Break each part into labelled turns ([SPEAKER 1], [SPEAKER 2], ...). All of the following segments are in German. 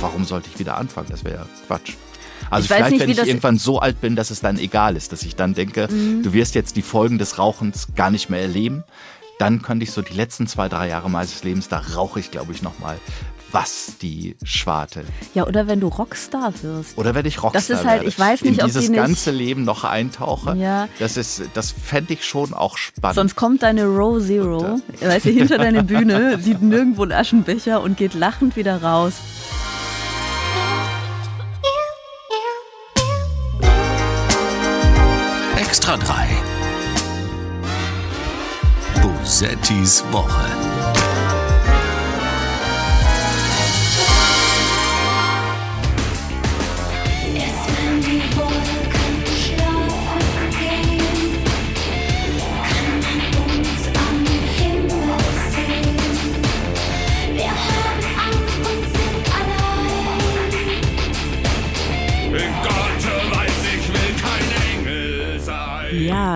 [SPEAKER 1] warum sollte ich wieder anfangen? Das wäre ja Quatsch. Also vielleicht, nicht, wenn ich irgendwann so alt bin, dass es dann egal ist, dass ich dann denke, mhm. du wirst jetzt die Folgen des Rauchens gar nicht mehr erleben. Dann könnte ich so die letzten zwei, drei Jahre meines Lebens, da rauche ich, glaube ich, nochmal was die Schwarte.
[SPEAKER 2] Ja, oder wenn du Rockstar wirst.
[SPEAKER 1] Oder wenn ich Rockstar
[SPEAKER 2] Das ist halt,
[SPEAKER 1] werde.
[SPEAKER 2] ich weiß nicht,
[SPEAKER 1] in
[SPEAKER 2] ob
[SPEAKER 1] dieses
[SPEAKER 2] die
[SPEAKER 1] ganze Leben noch eintauche. Ja. Das ist, das fände ich schon auch spannend.
[SPEAKER 2] Sonst kommt deine Row Zero, äh, weißt du, hinter deine Bühne, sieht nirgendwo einen Aschenbecher und geht lachend wieder raus.
[SPEAKER 3] Bosettis Woche.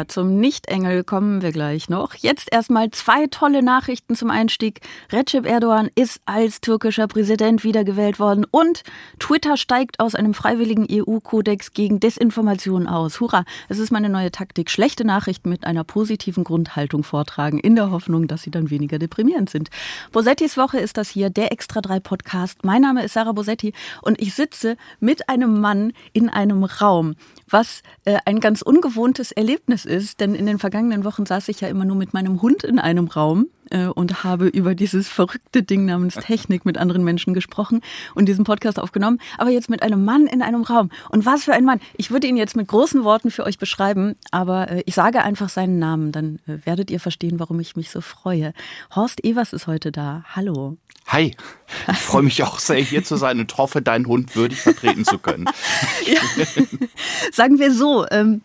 [SPEAKER 2] Ja, zum Nichtengel kommen wir gleich noch. Jetzt erstmal zwei tolle Nachrichten zum Einstieg. Recep Erdogan ist als türkischer Präsident wiedergewählt worden und Twitter steigt aus einem freiwilligen EU-Kodex gegen Desinformation aus. Hurra, es ist meine neue Taktik. Schlechte Nachrichten mit einer positiven Grundhaltung vortragen, in der Hoffnung, dass sie dann weniger deprimierend sind. Bosettis Woche ist das hier, der Extra 3 Podcast. Mein Name ist Sarah Bosetti und ich sitze mit einem Mann in einem Raum was äh, ein ganz ungewohntes Erlebnis ist, denn in den vergangenen Wochen saß ich ja immer nur mit meinem Hund in einem Raum äh, und habe über dieses verrückte Ding namens Technik mit anderen Menschen gesprochen und diesen Podcast aufgenommen, aber jetzt mit einem Mann in einem Raum. Und was für ein Mann. Ich würde ihn jetzt mit großen Worten für euch beschreiben, aber äh, ich sage einfach seinen Namen, dann äh, werdet ihr verstehen, warum ich mich so freue. Horst Evers ist heute da. Hallo.
[SPEAKER 1] Hi, ich freue mich auch sehr, hier zu sein und hoffe, deinen Hund würdig vertreten zu können.
[SPEAKER 2] ja. Sagen wir so, ähm,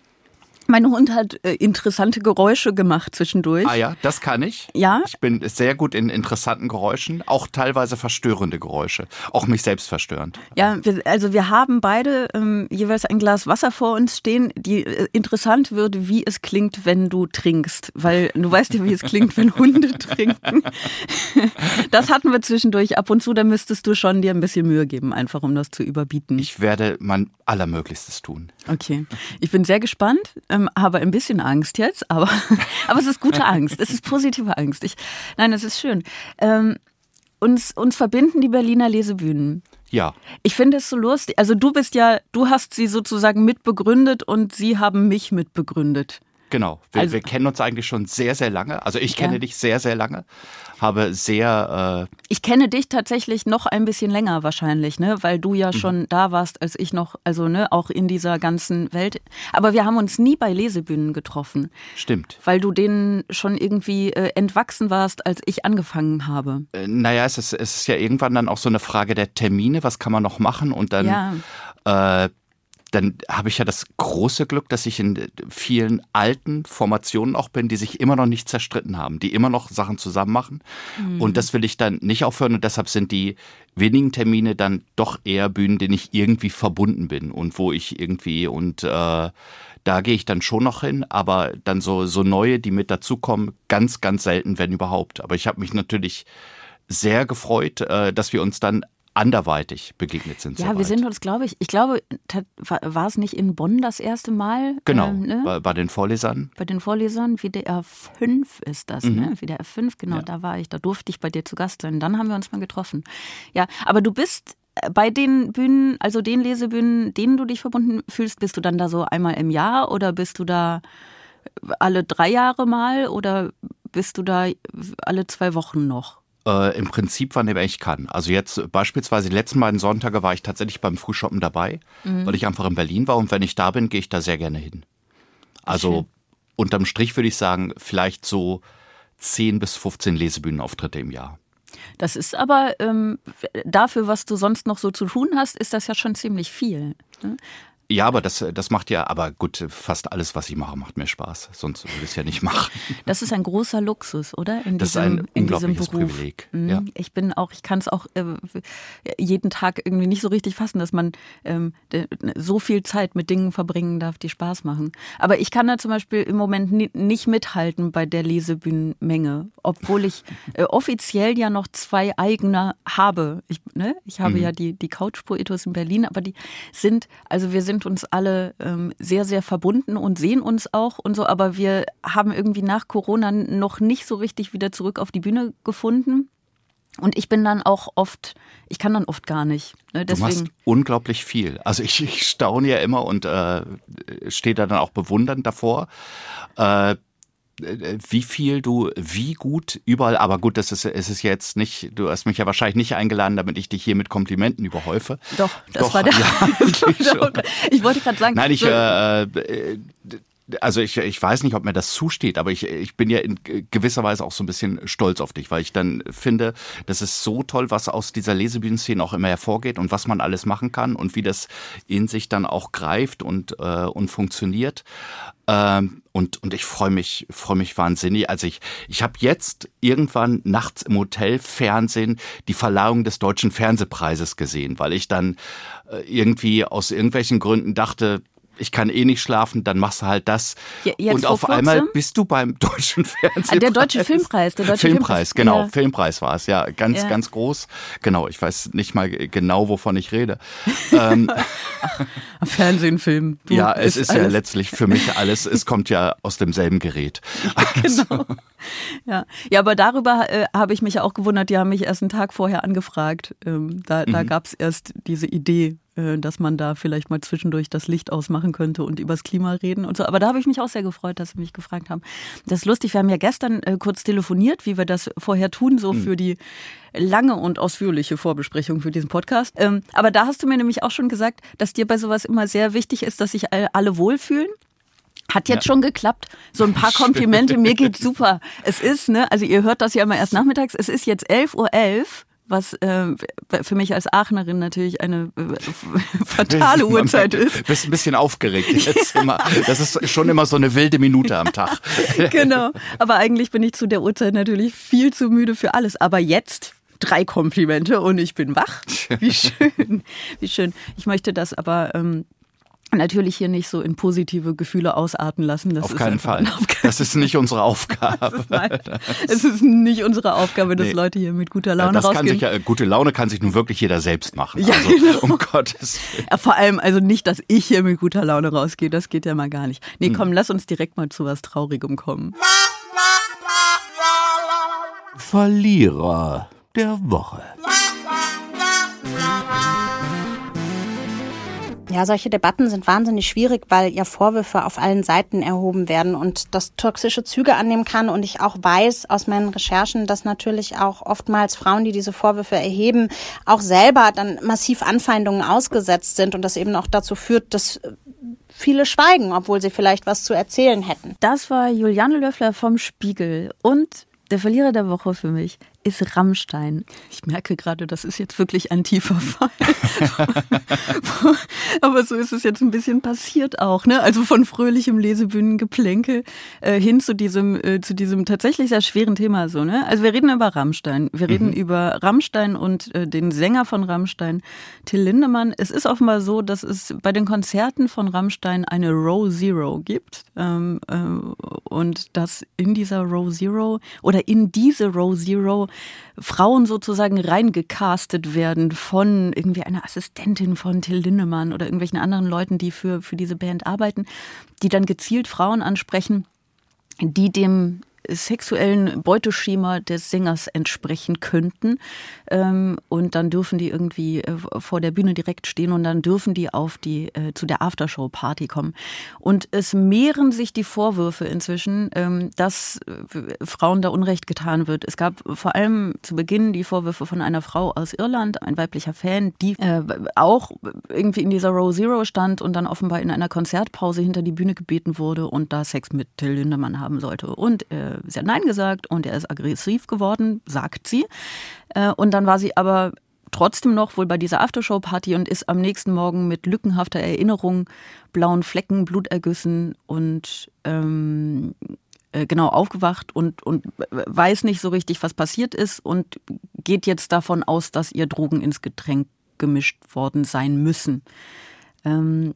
[SPEAKER 2] mein Hund hat äh, interessante Geräusche gemacht zwischendurch.
[SPEAKER 1] Ah ja, das kann ich.
[SPEAKER 2] Ja.
[SPEAKER 1] Ich bin sehr gut in interessanten Geräuschen, auch teilweise verstörende Geräusche, auch mich selbst verstörend.
[SPEAKER 2] Ja, wir, also wir haben beide ähm, jeweils ein Glas Wasser vor uns stehen, die äh, interessant wird, wie es klingt, wenn du trinkst, weil du weißt ja, wie es klingt, wenn Hunde trinken. das hatten wir zwischendurch ab und zu, da müsstest du schon dir ein bisschen Mühe geben, einfach um das zu überbieten.
[SPEAKER 1] Ich werde mein Allermöglichstes tun.
[SPEAKER 2] Okay, ich bin sehr gespannt ähm, habe ein bisschen Angst jetzt, aber, aber es ist gute Angst. Es ist positive Angst. Ich, nein, es ist schön. Ähm, uns, uns verbinden die Berliner Lesebühnen.
[SPEAKER 1] Ja.
[SPEAKER 2] Ich finde es so lustig. Also du bist ja, du hast sie sozusagen mitbegründet und sie haben mich mitbegründet.
[SPEAKER 1] Genau. Wir, also, wir kennen uns eigentlich schon sehr, sehr lange. Also ich kenne ja. dich sehr, sehr lange habe sehr.
[SPEAKER 2] Äh ich kenne dich tatsächlich noch ein bisschen länger wahrscheinlich, ne, weil du ja mhm. schon da warst, als ich noch, also ne, auch in dieser ganzen Welt. Aber wir haben uns nie bei Lesebühnen getroffen.
[SPEAKER 1] Stimmt.
[SPEAKER 2] Weil du denen schon irgendwie äh, entwachsen warst, als ich angefangen habe.
[SPEAKER 1] Äh, naja, es ist, es ist ja irgendwann dann auch so eine Frage der Termine, was kann man noch machen und dann. Ja. Äh, dann habe ich ja das große Glück, dass ich in vielen alten Formationen auch bin, die sich immer noch nicht zerstritten haben, die immer noch Sachen zusammen machen. Mhm. Und das will ich dann nicht aufhören und deshalb sind die wenigen Termine dann doch eher Bühnen, denen ich irgendwie verbunden bin und wo ich irgendwie und äh, da gehe ich dann schon noch hin, aber dann so, so neue, die mit dazukommen, ganz, ganz selten, wenn überhaupt. Aber ich habe mich natürlich sehr gefreut, äh, dass wir uns dann anderweitig begegnet sind.
[SPEAKER 2] Ja, wir sind uns, glaube ich, ich glaube, war es nicht in Bonn das erste Mal?
[SPEAKER 1] Genau, ähm, ne? bei, bei, den Vorlesern.
[SPEAKER 2] Bei den Vorlesern, WDR 5 ist das, ne? mhm. ne? WDR 5, genau, ja. da war ich, da durfte ich bei dir zu Gast sein. Dann haben wir uns mal getroffen. Ja, aber du bist äh, bei den Bühnen, also den Lesebühnen, denen du dich verbunden fühlst, bist du dann da so einmal im Jahr oder bist du da alle drei Jahre mal oder bist du da alle zwei Wochen noch?
[SPEAKER 1] Äh, Im Prinzip, wann immer ich kann. Also jetzt beispielsweise die letzten beiden Sonntage war ich tatsächlich beim Frühshoppen dabei, mhm. weil ich einfach in Berlin war und wenn ich da bin, gehe ich da sehr gerne hin. Also Schön. unterm Strich würde ich sagen, vielleicht so 10 bis 15 Lesebühnenauftritte im Jahr.
[SPEAKER 2] Das ist aber ähm, dafür, was du sonst noch so zu tun hast, ist das ja schon ziemlich viel. Ne?
[SPEAKER 1] Ja, aber das, das macht ja, aber gut, fast alles, was ich mache, macht mir Spaß. Sonst würde ich es ja nicht machen.
[SPEAKER 2] Das ist ein großer Luxus, oder?
[SPEAKER 1] In das diesem, ist ein unglaubliches Privileg.
[SPEAKER 2] Mhm. Ja. Ich bin auch, ich kann es auch äh, jeden Tag irgendwie nicht so richtig fassen, dass man ähm, so viel Zeit mit Dingen verbringen darf, die Spaß machen. Aber ich kann da zum Beispiel im Moment nicht mithalten bei der Lesebühnenmenge, obwohl ich äh, offiziell ja noch zwei eigene habe. Ich, ne? ich habe mhm. ja die, die Couch Poetos in Berlin, aber die sind, also wir sind sind uns alle ähm, sehr, sehr verbunden und sehen uns auch und so, aber wir haben irgendwie nach Corona noch nicht so richtig wieder zurück auf die Bühne gefunden. Und ich bin dann auch oft, ich kann dann oft gar nicht.
[SPEAKER 1] Ne? Deswegen. Du machst unglaublich viel. Also ich, ich staune ja immer und äh, stehe da dann auch bewundernd davor. Äh, wie viel du wie gut überall, aber gut, das ist, es ist jetzt nicht, du hast mich ja wahrscheinlich nicht eingeladen, damit ich dich hier mit Komplimenten überhäufe.
[SPEAKER 2] Doch, das Doch, war der. Ja, ich wollte gerade sagen.
[SPEAKER 1] Nein, ich, äh, äh, also ich, ich weiß nicht, ob mir das zusteht, aber ich, ich bin ja in gewisser Weise auch so ein bisschen stolz auf dich, weil ich dann finde, das ist so toll, was aus dieser Lesebühnenszene auch immer hervorgeht und was man alles machen kann und wie das in sich dann auch greift und, äh, und funktioniert. Ähm, und, und ich freue mich, freue mich wahnsinnig. Also ich, ich habe jetzt irgendwann nachts im Hotel Fernsehen die Verleihung des Deutschen Fernsehpreises gesehen, weil ich dann äh, irgendwie aus irgendwelchen Gründen dachte, ich kann eh nicht schlafen, dann machst du halt das. Jetzt und auf kurzem? einmal bist du beim deutschen Fernsehpreis. Ah,
[SPEAKER 2] der deutsche Filmpreis, der deutsche
[SPEAKER 1] Filmpreis, Filmpreis genau, ja. Filmpreis war es, ja, ganz, ja. ganz groß. Genau, ich weiß nicht mal genau, wovon ich rede.
[SPEAKER 2] ähm, Fernsehen, Film.
[SPEAKER 1] Du ja, es ist, ist ja letztlich für mich alles, es kommt ja aus demselben Gerät.
[SPEAKER 2] Also. Genau. Ja. ja, aber darüber äh, habe ich mich auch gewundert, die haben mich erst einen Tag vorher angefragt. Ähm, da da mhm. gab es erst diese Idee dass man da vielleicht mal zwischendurch das Licht ausmachen könnte und übers Klima reden und so. Aber da habe ich mich auch sehr gefreut, dass Sie mich gefragt haben. Das ist lustig, wir haben ja gestern äh, kurz telefoniert, wie wir das vorher tun, so mhm. für die lange und ausführliche Vorbesprechung für diesen Podcast. Ähm, aber da hast du mir nämlich auch schon gesagt, dass dir bei sowas immer sehr wichtig ist, dass sich alle wohlfühlen. Hat jetzt ja. schon geklappt. So ein paar Komplimente. Mir geht's super. Es ist, ne, also ihr hört das ja immer erst nachmittags. Es ist jetzt 11.11 Uhr. 11 was äh, für mich als Aachenerin natürlich eine äh, fatale Uhrzeit ist. Du
[SPEAKER 1] bist ein bisschen aufgeregt jetzt immer. Das ist schon immer so eine wilde Minute am Tag.
[SPEAKER 2] genau. Aber eigentlich bin ich zu der Uhrzeit natürlich viel zu müde für alles. Aber jetzt drei Komplimente und ich bin wach. Wie schön. Wie schön. Ich möchte das aber ähm, natürlich hier nicht so in positive Gefühle ausarten lassen.
[SPEAKER 1] Das auf keinen Fall. Auf keinen das ist nicht unsere Aufgabe.
[SPEAKER 2] es ist nicht unsere Aufgabe, dass nee. Leute hier mit guter Laune das rausgehen.
[SPEAKER 1] Kann sich, gute Laune kann sich nun wirklich jeder selbst machen. Ja, also, genau. um Gottes
[SPEAKER 2] Willen. Ja, vor allem also nicht, dass ich hier mit guter Laune rausgehe. Das geht ja mal gar nicht. Nee, komm, hm. lass uns direkt mal zu was Traurigem kommen.
[SPEAKER 3] Verlierer der Woche.
[SPEAKER 4] Ja, solche Debatten sind wahnsinnig schwierig, weil ja Vorwürfe auf allen Seiten erhoben werden und das toxische Züge annehmen kann. Und ich auch weiß aus meinen Recherchen, dass natürlich auch oftmals Frauen, die diese Vorwürfe erheben, auch selber dann massiv Anfeindungen ausgesetzt sind und das eben auch dazu führt, dass viele schweigen, obwohl sie vielleicht was zu erzählen hätten.
[SPEAKER 2] Das war Juliane Löffler vom Spiegel und der Verlierer der Woche für mich ist Rammstein. Ich merke gerade, das ist jetzt wirklich ein tiefer Fall. Aber so ist es jetzt ein bisschen passiert auch, ne? Also von fröhlichem Lesebühnengeplänkel äh, hin zu diesem, äh, zu diesem tatsächlich sehr schweren Thema, so, ne? Also wir reden über Rammstein. Wir reden mhm. über Rammstein und äh, den Sänger von Rammstein, Till Lindemann. Es ist offenbar so, dass es bei den Konzerten von Rammstein eine Row Zero gibt. Ähm, äh, und dass in dieser Row Zero oder in diese Row Zero Frauen sozusagen reingecastet werden von irgendwie einer Assistentin von Till Lindemann oder irgendwelchen anderen Leuten, die für, für diese Band arbeiten, die dann gezielt Frauen ansprechen, die dem sexuellen Beuteschema des Sängers entsprechen könnten. Ähm, und dann dürfen die irgendwie äh, vor der Bühne direkt stehen und dann dürfen die auf die äh, zu der Aftershow-Party kommen. Und es mehren sich die Vorwürfe inzwischen, ähm, dass äh, Frauen da Unrecht getan wird. Es gab vor allem zu Beginn die Vorwürfe von einer Frau aus Irland, ein weiblicher Fan, die auch irgendwie in dieser Row Zero stand und dann offenbar in einer Konzertpause hinter die Bühne gebeten wurde und da Sex mit Till Lindemann haben sollte. Und äh, sie hat Nein gesagt und er ist aggressiv geworden, sagt sie. Äh, und dann war sie aber trotzdem noch wohl bei dieser Aftershow-Party und ist am nächsten Morgen mit lückenhafter Erinnerung, blauen Flecken, Blutergüssen und ähm, äh, genau aufgewacht und, und weiß nicht so richtig, was passiert ist und geht jetzt davon aus, dass ihr Drogen ins Getränk gemischt worden sein müssen. Ähm,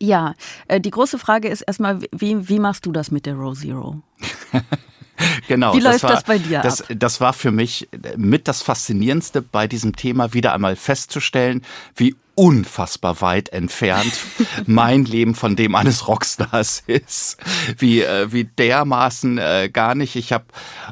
[SPEAKER 2] ja, äh, die große Frage ist erstmal, wie, wie machst du das mit der Row Zero?
[SPEAKER 1] genau.
[SPEAKER 2] Wie läuft das, war, das bei dir
[SPEAKER 1] das,
[SPEAKER 2] ab?
[SPEAKER 1] Das war für mich mit das Faszinierendste bei diesem Thema, wieder einmal festzustellen, wie unfassbar weit entfernt mein Leben von dem eines Rockstars ist. Wie, äh, wie dermaßen äh, gar nicht. Ich habe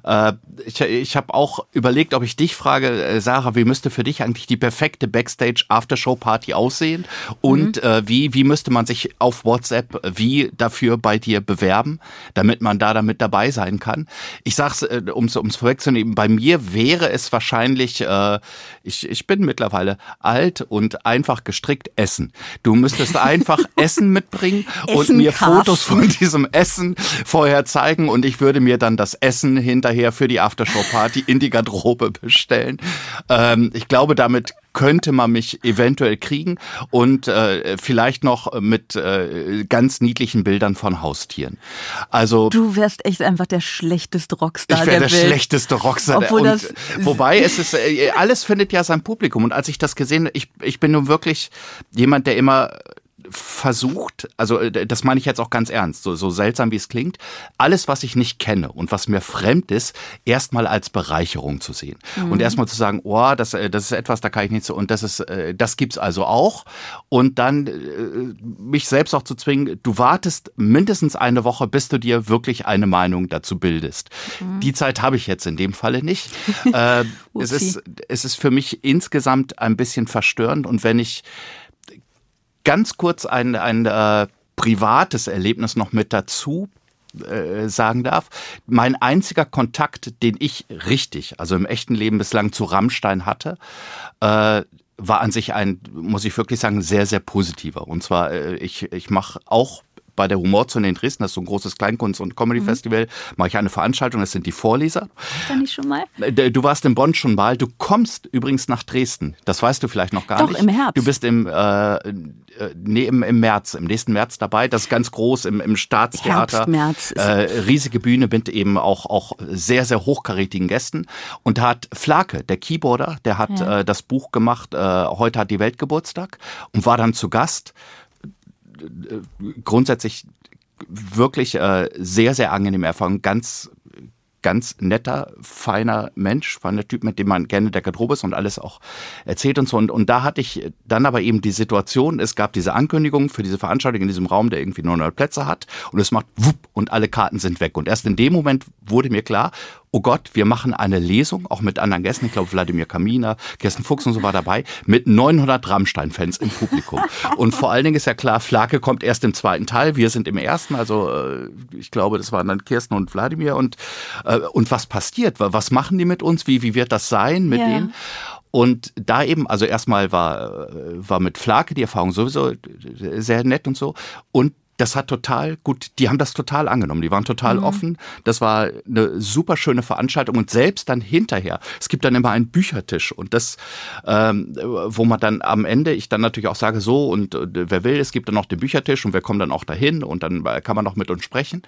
[SPEAKER 1] äh, ich, ich hab auch überlegt, ob ich dich frage, äh, Sarah, wie müsste für dich eigentlich die perfekte Backstage Aftershow Party aussehen? Und mhm. äh, wie, wie müsste man sich auf WhatsApp wie dafür bei dir bewerben, damit man da damit dabei sein kann? Ich sag's, äh, um es vorwegzunehmen, bei mir wäre es wahrscheinlich, äh, ich, ich bin mittlerweile alt und einfach einfach gestrickt essen. Du müsstest einfach Essen mitbringen und mir Fotos von diesem Essen vorher zeigen und ich würde mir dann das Essen hinterher für die Aftershow-Party in die Garderobe bestellen. Ähm, ich glaube, damit könnte man mich eventuell kriegen und äh, vielleicht noch mit äh, ganz niedlichen Bildern von Haustieren. Also
[SPEAKER 2] du wärst echt einfach der schlechteste Rockstar
[SPEAKER 1] ich
[SPEAKER 2] der,
[SPEAKER 1] der
[SPEAKER 2] Welt.
[SPEAKER 1] schlechteste Rockstar.
[SPEAKER 2] Obwohl
[SPEAKER 1] und,
[SPEAKER 2] das
[SPEAKER 1] wobei es ist äh, alles findet ja sein Publikum und als ich das gesehen, ich ich bin nun wirklich jemand, der immer versucht, also äh, das meine ich jetzt auch ganz ernst, so, so seltsam wie es klingt, alles, was ich nicht kenne und was mir fremd ist, erstmal als Bereicherung zu sehen. Mhm. Und erstmal zu sagen, oh, das, äh, das ist etwas, da kann ich nicht so, und das ist, äh, das gibt's also auch. Und dann mich selbst auch zu zwingen, du wartest mindestens eine Woche, bis du dir wirklich eine Meinung dazu bildest. Mhm. Die Zeit habe ich jetzt in dem Falle nicht. es, ist, es ist für mich insgesamt ein bisschen verstörend und wenn ich ganz kurz ein, ein äh, privates Erlebnis noch mit dazu äh, sagen darf. Mein einziger Kontakt, den ich richtig, also im echten Leben bislang zu Rammstein hatte, äh, war an sich ein, muss ich wirklich sagen, sehr, sehr positiver. Und zwar, äh, ich, ich mache auch bei der Humorzone in Dresden, das ist so ein großes Kleinkunst- und Comedy-Festival, mhm. mache ich eine Veranstaltung, das sind die Vorleser.
[SPEAKER 2] War ich schon mal?
[SPEAKER 1] Äh, du warst in Bonn schon mal. Du kommst übrigens nach Dresden. Das weißt du vielleicht noch gar
[SPEAKER 2] Doch,
[SPEAKER 1] nicht.
[SPEAKER 2] Doch, im Herbst.
[SPEAKER 1] Du bist im, äh, äh, nee, im, im März, im nächsten März dabei. Das ist ganz groß im, im Staatstheater.
[SPEAKER 2] Herbst, März.
[SPEAKER 1] Äh, riesige Bühne mit eben auch, auch sehr, sehr hochkarätigen Gästen. Und da hat Flake, der Keyboarder, der hat ja. äh, das Buch gemacht, äh, Heute hat die Welt Geburtstag und war dann zu Gast grundsätzlich wirklich äh, sehr, sehr angenehme Erfahrung. Ganz, ganz netter, feiner Mensch, feiner Typ, mit dem man gerne der Garderobe ist und alles auch erzählt und so. Und, und da hatte ich dann aber eben die Situation, es gab diese Ankündigung für diese Veranstaltung in diesem Raum, der irgendwie 900 Plätze hat und es macht wupp und alle Karten sind weg. Und erst in dem Moment wurde mir klar, oh Gott, wir machen eine Lesung, auch mit anderen Gästen, ich glaube Wladimir Kamina, Kirsten Fuchs und so war dabei, mit 900 Rammstein-Fans im Publikum. Und vor allen Dingen ist ja klar, Flake kommt erst im zweiten Teil, wir sind im ersten, also äh, ich glaube, das waren dann Kirsten und Wladimir und, äh, und was passiert? Was machen die mit uns? Wie, wie wird das sein mit ja. denen? Und da eben, also erstmal war, äh, war mit Flake die Erfahrung sowieso sehr nett und so. Und das hat total gut, die haben das total angenommen, die waren total mhm. offen. Das war eine super schöne Veranstaltung und selbst dann hinterher, es gibt dann immer einen Büchertisch und das, ähm, wo man dann am Ende, ich dann natürlich auch sage, so und äh, wer will, es gibt dann noch den Büchertisch und wir kommen dann auch dahin und dann kann man noch mit uns sprechen.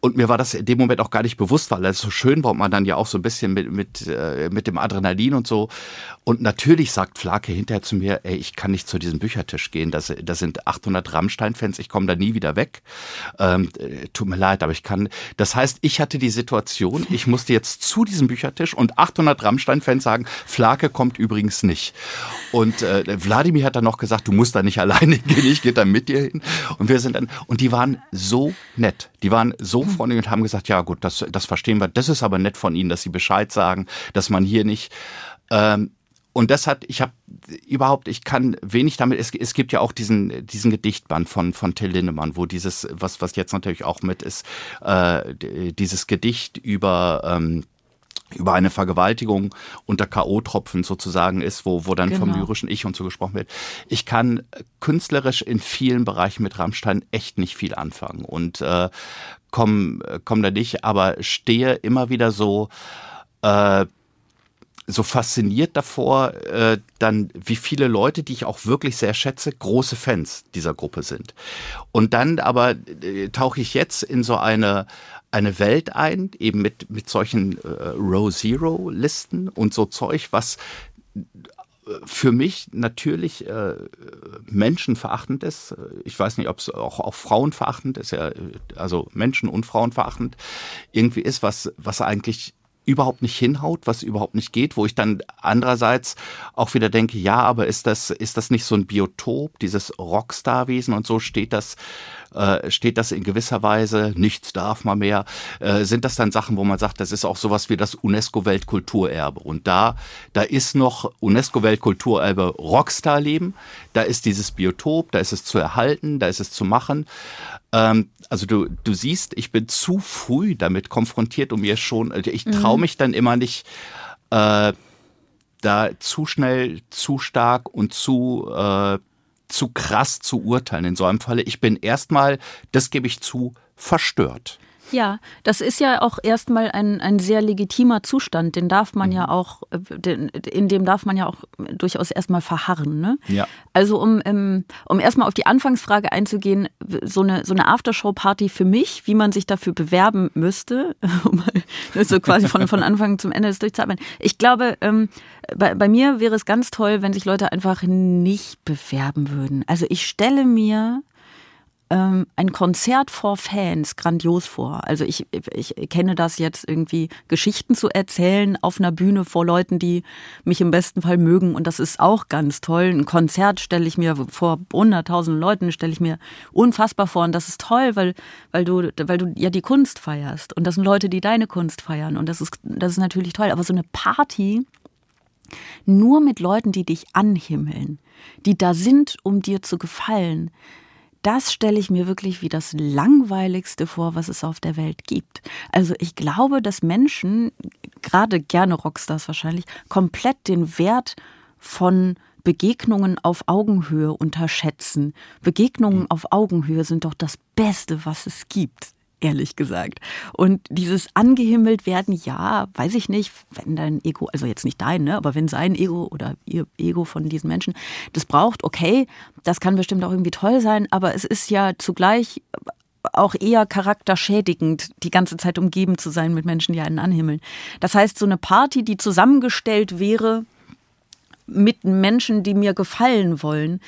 [SPEAKER 1] Und mir war das in dem Moment auch gar nicht bewusst, weil es so schön war und man dann ja auch so ein bisschen mit, mit, äh, mit dem Adrenalin und so. Und natürlich sagt Flake hinterher zu mir, ey, ich kann nicht zu diesem Büchertisch gehen. Das, das sind 800 Rammstein-Fans, ich komme da nie wieder weg. Ähm, äh, tut mir leid, aber ich kann. Das heißt, ich hatte die Situation, ich musste jetzt zu diesem Büchertisch und 800 Rammstein-Fans sagen, Flake kommt übrigens nicht. Und äh, Wladimir hat dann noch gesagt, du musst da nicht alleine gehen, ich gehe dann mit dir hin. Und wir sind dann, und die waren so nett. Die waren so freundlich und haben gesagt, ja gut, das, das verstehen wir. Das ist aber nett von Ihnen, dass Sie Bescheid sagen, dass man hier nicht. Ähm, und das hat, ich habe überhaupt, ich kann wenig damit, es, es gibt ja auch diesen, diesen Gedichtband von, von Till Lindemann, wo dieses, was, was jetzt natürlich auch mit ist, äh, dieses Gedicht über, ähm, über eine Vergewaltigung unter K.O.-Tropfen sozusagen ist, wo, wo dann genau. vom lyrischen Ich und so gesprochen wird. Ich kann künstlerisch in vielen Bereichen mit Rammstein echt nicht viel anfangen und äh, komme komm da nicht, aber stehe immer wieder so äh, so fasziniert davor, äh, dann wie viele Leute, die ich auch wirklich sehr schätze, große Fans dieser Gruppe sind. Und dann aber äh, tauche ich jetzt in so eine eine Welt ein, eben mit mit solchen äh, Row Zero Listen und so Zeug, was für mich natürlich äh, menschenverachtend ist. Ich weiß nicht, ob es auch, auch frauenverachtend ist, ja, also Menschen- und Frauenverachtend irgendwie ist, was, was eigentlich überhaupt nicht hinhaut, was überhaupt nicht geht, wo ich dann andererseits auch wieder denke, ja, aber ist das, ist das nicht so ein Biotop, dieses Rockstar-Wesen und so steht das, äh, steht das in gewisser Weise, nichts darf man mehr, äh, sind das dann Sachen, wo man sagt, das ist auch sowas wie das UNESCO-Weltkulturerbe. Und da, da ist noch UNESCO-Weltkulturerbe Rockstar-Leben, da ist dieses Biotop, da ist es zu erhalten, da ist es zu machen. Ähm, also du, du siehst, ich bin zu früh damit konfrontiert und mir schon, also ich traue mhm. mich dann immer nicht, äh, da zu schnell, zu stark und zu, äh, zu krass zu urteilen in so einem Falle. Ich bin erstmal, das gebe ich zu, verstört.
[SPEAKER 2] Ja, das ist ja auch erstmal ein, ein sehr legitimer Zustand. Den darf man ja mhm. auch, äh, in dem darf man ja auch durchaus erstmal verharren. Ne?
[SPEAKER 1] Ja.
[SPEAKER 2] Also um, ähm, um erstmal auf die Anfangsfrage einzugehen, so eine, so eine Aftershow-Party für mich, wie man sich dafür bewerben müsste, um so quasi von, von Anfang zum Ende das durchzuarbeiten. Ich glaube, ähm, bei, bei mir wäre es ganz toll, wenn sich Leute einfach nicht bewerben würden. Also ich stelle mir ähm, ein Konzert vor Fans grandios vor. Also ich, ich kenne das jetzt irgendwie, Geschichten zu erzählen auf einer Bühne vor Leuten, die mich im besten Fall mögen. Und das ist auch ganz toll. Ein Konzert stelle ich mir vor hunderttausend Leuten, stelle ich mir unfassbar vor. Und das ist toll, weil, weil, du, weil du ja die Kunst feierst. Und das sind Leute, die deine Kunst feiern. Und das ist, das ist natürlich toll. Aber so eine Party, nur mit Leuten, die dich anhimmeln, die da sind, um dir zu gefallen, das stelle ich mir wirklich wie das langweiligste vor, was es auf der Welt gibt. Also ich glaube, dass Menschen, gerade gerne Rockstars wahrscheinlich, komplett den Wert von Begegnungen auf Augenhöhe unterschätzen. Begegnungen auf Augenhöhe sind doch das Beste, was es gibt ehrlich gesagt. Und dieses angehimmelt werden, ja, weiß ich nicht, wenn dein Ego, also jetzt nicht dein, ne, aber wenn sein Ego oder ihr Ego von diesen Menschen das braucht, okay, das kann bestimmt auch irgendwie toll sein, aber es ist ja zugleich auch eher charakterschädigend, die ganze Zeit umgeben zu sein mit Menschen, die einen anhimmeln. Das heißt, so eine Party, die zusammengestellt wäre mit Menschen, die mir gefallen wollen,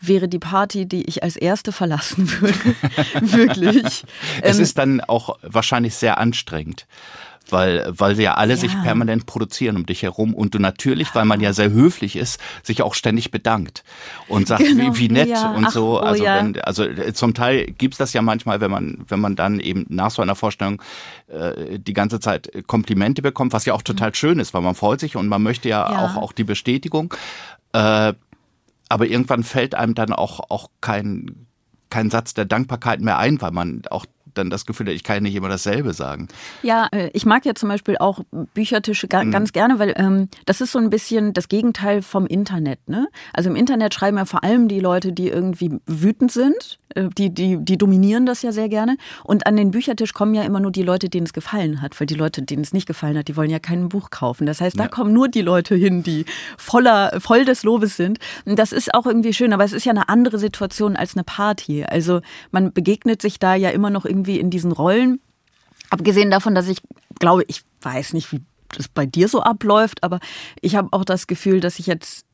[SPEAKER 2] wäre die Party, die ich als erste verlassen würde. Wirklich.
[SPEAKER 1] Es ähm, ist dann auch wahrscheinlich sehr anstrengend weil, weil sie ja alle ja. sich permanent produzieren um dich herum und du natürlich, weil man ja sehr höflich ist, sich auch ständig bedankt und sagt, genau. wie, wie nett ja. und Ach, so. Oh, also, ja. wenn, also äh, zum Teil gibt's das ja manchmal, wenn man, wenn man dann eben nach so einer Vorstellung äh, die ganze Zeit Komplimente bekommt, was ja auch total mhm. schön ist, weil man freut sich und man möchte ja, Auch, auch die Bestätigung. Äh, aber irgendwann fällt einem dann auch, auch kein, kein Satz der Dankbarkeit mehr ein, weil man auch dann das Gefühl hat, ich kann ja nicht immer dasselbe sagen.
[SPEAKER 2] Ja, äh, ich mag ja zum Beispiel auch Büchertische mhm. ganz gerne, weil ähm, das ist so ein bisschen das Gegenteil vom Internet. Ne? Also im Internet schreiben ja vor allem die Leute, die irgendwie wütend sind, äh, die, die, die dominieren das ja sehr gerne. Und an den Büchertisch kommen ja immer nur die Leute, denen es gefallen hat, weil die Leute, denen es nicht gefallen hat, die wollen ja kein Buch kaufen. Das heißt, da ja. kommen nur die Leute hin, die voller, voll des Lobes sind. Und das ist auch irgendwie schön, aber es ist ja eine andere Situation als eine Party. Also man begegnet sich da ja immer noch irgendwie irgendwie in diesen Rollen. Abgesehen davon, dass ich glaube, ich weiß nicht, wie das bei dir so abläuft, aber ich habe auch das Gefühl, dass ich jetzt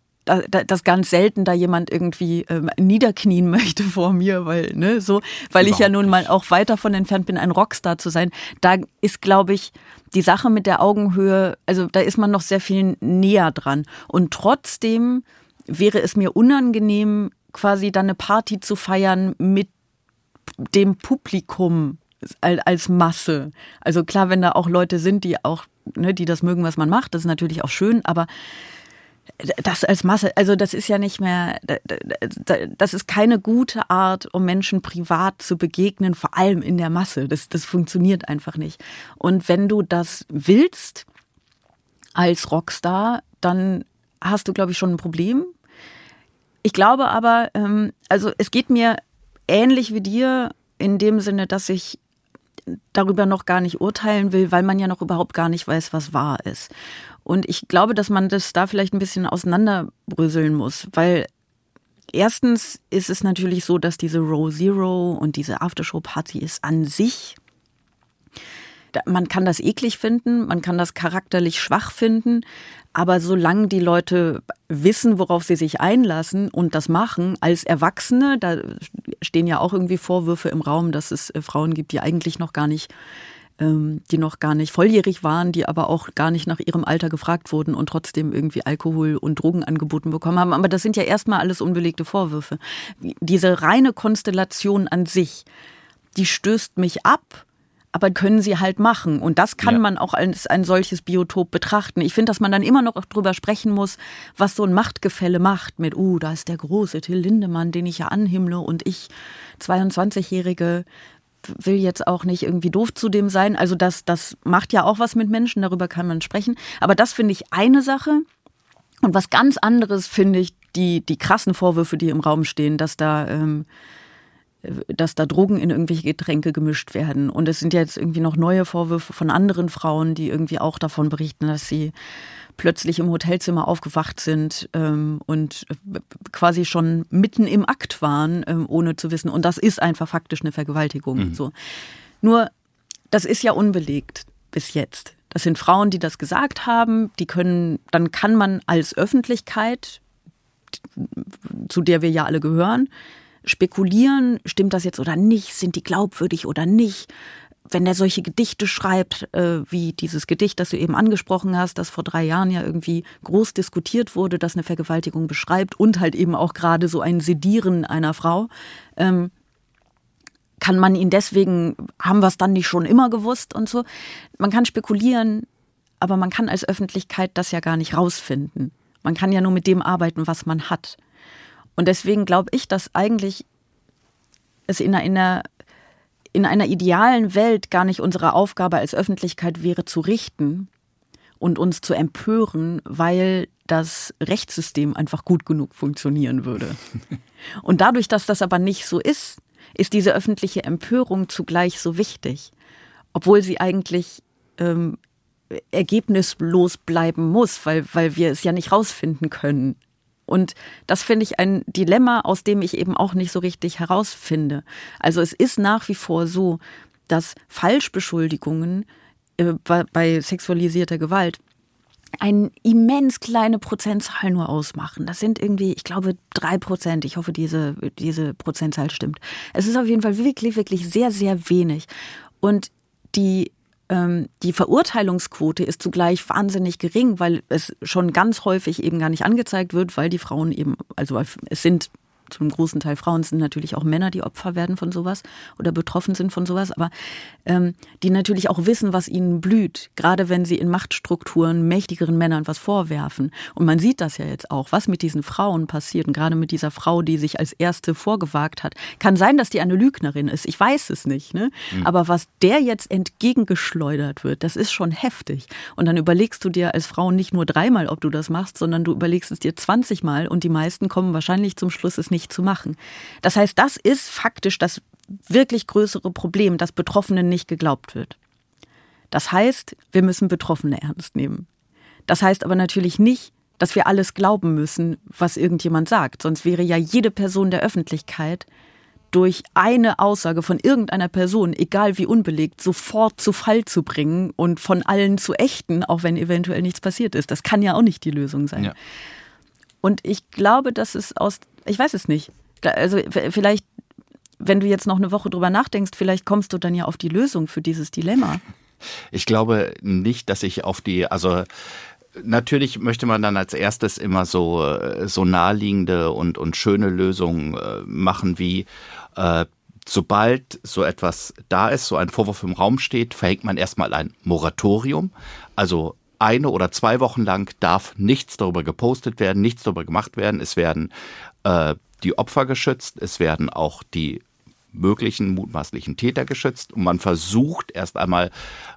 [SPEAKER 2] dass ganz selten da jemand irgendwie ähm, niederknien möchte vor mir, weil ne so, weil Überhaupt ich ja nun mal auch weit davon entfernt bin, ein Rockstar zu sein. Da ist, glaube ich, die Sache mit der Augenhöhe, also da ist man noch sehr viel näher dran. Und trotzdem wäre es mir unangenehm, quasi dann eine Party zu feiern mit dem Publikum als Masse. Also klar, wenn da auch Leute sind, die auch, ne, die das mögen, was man macht, das ist natürlich auch schön, aber das als Masse, also das ist ja nicht mehr, das ist keine gute Art, um Menschen privat zu begegnen, vor allem in der Masse. Das, das funktioniert einfach nicht. Und wenn du das willst als Rockstar, dann hast du, glaube ich, schon ein Problem. Ich glaube aber, ähm, also es geht mir ähnlich wie dir in dem Sinne, dass ich darüber noch gar nicht urteilen will, weil man ja noch überhaupt gar nicht weiß, was wahr ist. Und ich glaube, dass man das da vielleicht ein bisschen auseinanderbröseln muss, weil erstens ist es natürlich so, dass diese Row Zero und diese Aftershow-Party ist an sich man kann das eklig finden, man kann das charakterlich schwach finden, aber solange die Leute wissen, worauf sie sich einlassen und das machen, als Erwachsene, da stehen ja auch irgendwie Vorwürfe im Raum, dass es äh, Frauen gibt, die eigentlich noch gar nicht ähm, die noch gar nicht volljährig waren, die aber auch gar nicht nach ihrem Alter gefragt wurden und trotzdem irgendwie Alkohol und Drogen angeboten bekommen haben. Aber das sind ja erstmal alles unbelegte Vorwürfe. Diese reine Konstellation an sich, die stößt mich ab aber können sie halt machen. Und das kann ja. man auch als ein solches Biotop betrachten. Ich finde, dass man dann immer noch drüber sprechen muss, was so ein Machtgefälle macht mit, uh, da ist der große Till Lindemann, den ich ja anhimmle und ich, 22-Jährige, will jetzt auch nicht irgendwie doof zu dem sein. Also das, das macht ja auch was mit Menschen, darüber kann man sprechen. Aber das finde ich eine Sache. Und was ganz anderes finde ich die, die krassen Vorwürfe, die im Raum stehen, dass da ähm, dass da Drogen in irgendwelche Getränke gemischt werden. Und es sind jetzt irgendwie noch neue Vorwürfe von anderen Frauen, die irgendwie auch davon berichten, dass sie plötzlich im Hotelzimmer aufgewacht sind ähm, und quasi schon mitten im Akt waren, ähm, ohne zu wissen. Und das ist einfach faktisch eine Vergewaltigung. Mhm. So. Nur, das ist ja unbelegt bis jetzt. Das sind Frauen, die das gesagt haben. Die können, dann kann man als Öffentlichkeit, zu der wir ja alle gehören, spekulieren, stimmt das jetzt oder nicht, sind die glaubwürdig oder nicht. Wenn er solche Gedichte schreibt, äh, wie dieses Gedicht, das du eben angesprochen hast, das vor drei Jahren ja irgendwie groß diskutiert wurde, das eine Vergewaltigung beschreibt und halt eben auch gerade so ein Sedieren einer Frau, ähm, kann man ihn deswegen, haben wir es dann nicht schon immer gewusst und so. Man kann spekulieren, aber man kann als Öffentlichkeit das ja gar nicht rausfinden. Man kann ja nur mit dem arbeiten, was man hat. Und deswegen glaube ich, dass eigentlich es in einer, in einer idealen Welt gar nicht unsere Aufgabe als Öffentlichkeit wäre, zu richten und uns zu empören, weil das Rechtssystem einfach gut genug funktionieren würde. Und dadurch, dass das aber nicht so ist, ist diese öffentliche Empörung zugleich so wichtig, obwohl sie eigentlich ähm, ergebnislos bleiben muss, weil, weil wir es ja nicht rausfinden können. Und das finde ich ein Dilemma, aus dem ich eben auch nicht so richtig herausfinde. Also es ist nach wie vor so, dass Falschbeschuldigungen äh, bei, sexualisierter Gewalt eine immens kleine Prozentzahl nur ausmachen. Das sind irgendwie, ich glaube, drei Prozent. Ich hoffe, diese, diese Prozentzahl stimmt. Es ist auf jeden Fall wirklich, wirklich sehr, sehr wenig. Und die die Verurteilungsquote ist zugleich wahnsinnig gering, weil es schon ganz häufig eben gar nicht angezeigt wird, weil die Frauen eben, also es sind zu einem großen Teil Frauen sind natürlich auch Männer, die Opfer werden von sowas oder betroffen sind von sowas, aber ähm, die natürlich auch wissen, was ihnen blüht, gerade wenn sie in Machtstrukturen mächtigeren Männern was vorwerfen. Und man sieht das ja jetzt auch, was mit diesen Frauen passiert und gerade mit dieser Frau, die sich als erste vorgewagt hat. Kann sein, dass die eine Lügnerin ist, ich weiß es nicht, ne? Mhm. aber was der jetzt entgegengeschleudert wird, das ist schon heftig. Und dann überlegst du dir als Frau nicht nur dreimal, ob du das machst, sondern du überlegst es dir 20 Mal und die meisten kommen wahrscheinlich zum Schluss, es nicht zu machen. Das heißt, das ist faktisch das wirklich größere Problem, dass Betroffenen nicht geglaubt wird. Das heißt, wir müssen Betroffene ernst nehmen. Das heißt aber natürlich nicht, dass wir alles glauben müssen, was irgendjemand sagt. Sonst wäre ja jede Person der Öffentlichkeit durch eine Aussage von irgendeiner Person, egal wie unbelegt, sofort zu Fall zu bringen und von allen zu ächten, auch wenn eventuell nichts passiert ist. Das kann ja auch nicht die Lösung sein. Ja. Und ich glaube, dass es aus ich weiß es nicht. Also vielleicht, wenn du jetzt noch eine Woche drüber nachdenkst, vielleicht kommst du dann ja auf die Lösung für dieses Dilemma.
[SPEAKER 1] Ich glaube nicht, dass ich auf die, also natürlich möchte man dann als erstes immer so, so naheliegende und, und schöne Lösungen äh, machen wie, äh, sobald so etwas da ist, so ein Vorwurf im Raum steht, verhängt man erstmal ein Moratorium. Also eine oder zwei Wochen lang darf nichts darüber gepostet werden, nichts darüber gemacht werden. Es werden äh, die Opfer geschützt, es werden auch die möglichen mutmaßlichen Täter geschützt und man versucht erst einmal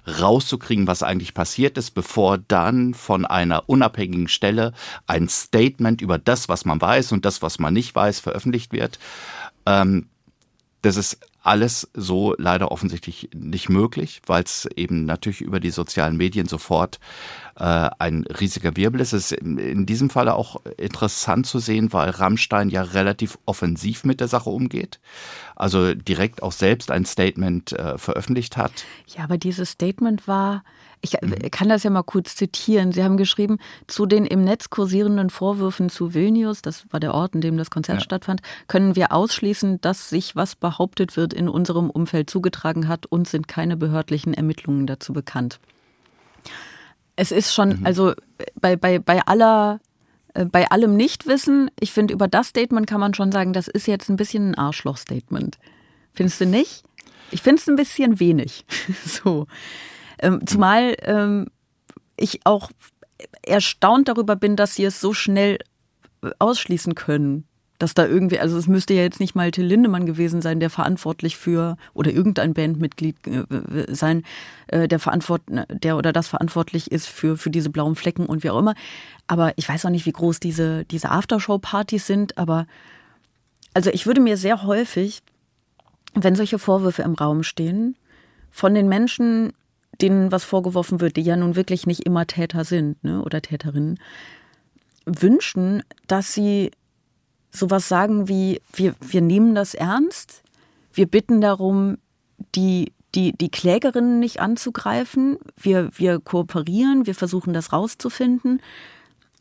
[SPEAKER 1] rauszukriegen, was eigentlich passiert ist, bevor dann von einer unabhängigen Stelle ein Statement über das, was man weiß und das, was man nicht weiß, veröffentlicht wird. Ähm, das ist alles so leider offensichtlich nicht möglich, weil es eben natürlich über die sozialen Medien sofort äh, ein riesiger Wirbel ist. Es ist in diesem Falle auch interessant zu sehen, weil Rammstein ja relativ offensiv mit der Sache umgeht. Also direkt auch selbst ein Statement äh, veröffentlicht hat.
[SPEAKER 2] Ja, aber dieses Statement war, ich mhm. kann das ja mal kurz zitieren. Sie haben geschrieben, zu den im Netz kursierenden Vorwürfen zu Vilnius, das war der Ort, in dem das Konzert ja. stattfand, können wir ausschließen, dass sich was behauptet wird in unserem Umfeld zugetragen hat und sind keine behördlichen Ermittlungen dazu bekannt. Es ist schon, mhm. also bei, bei, bei aller äh, bei allem Nichtwissen, ich finde, über das Statement kann man schon sagen, das ist jetzt ein bisschen ein Arschloch-Statement. Findest du nicht? Ich finde es ein bisschen wenig. so. Ähm, zumal ähm, ich auch erstaunt darüber bin, dass sie es so schnell äh, ausschließen können. Dass da irgendwie, also es müsste ja jetzt nicht mal Till Lindemann gewesen sein, der verantwortlich für, oder irgendein Bandmitglied äh, sein, äh, der verantwort, der oder das verantwortlich ist für, für diese blauen Flecken und wie auch immer. Aber ich weiß auch nicht, wie groß diese, diese Aftershow-Partys sind, aber also ich würde mir sehr häufig, wenn solche Vorwürfe im Raum stehen, von den Menschen, denen was vorgeworfen wird, die ja nun wirklich nicht immer Täter sind ne, oder Täterinnen, wünschen, dass sie sowas sagen wie, wir, wir nehmen das ernst, wir bitten darum, die, die, die Klägerinnen nicht anzugreifen, wir, wir kooperieren, wir versuchen das rauszufinden.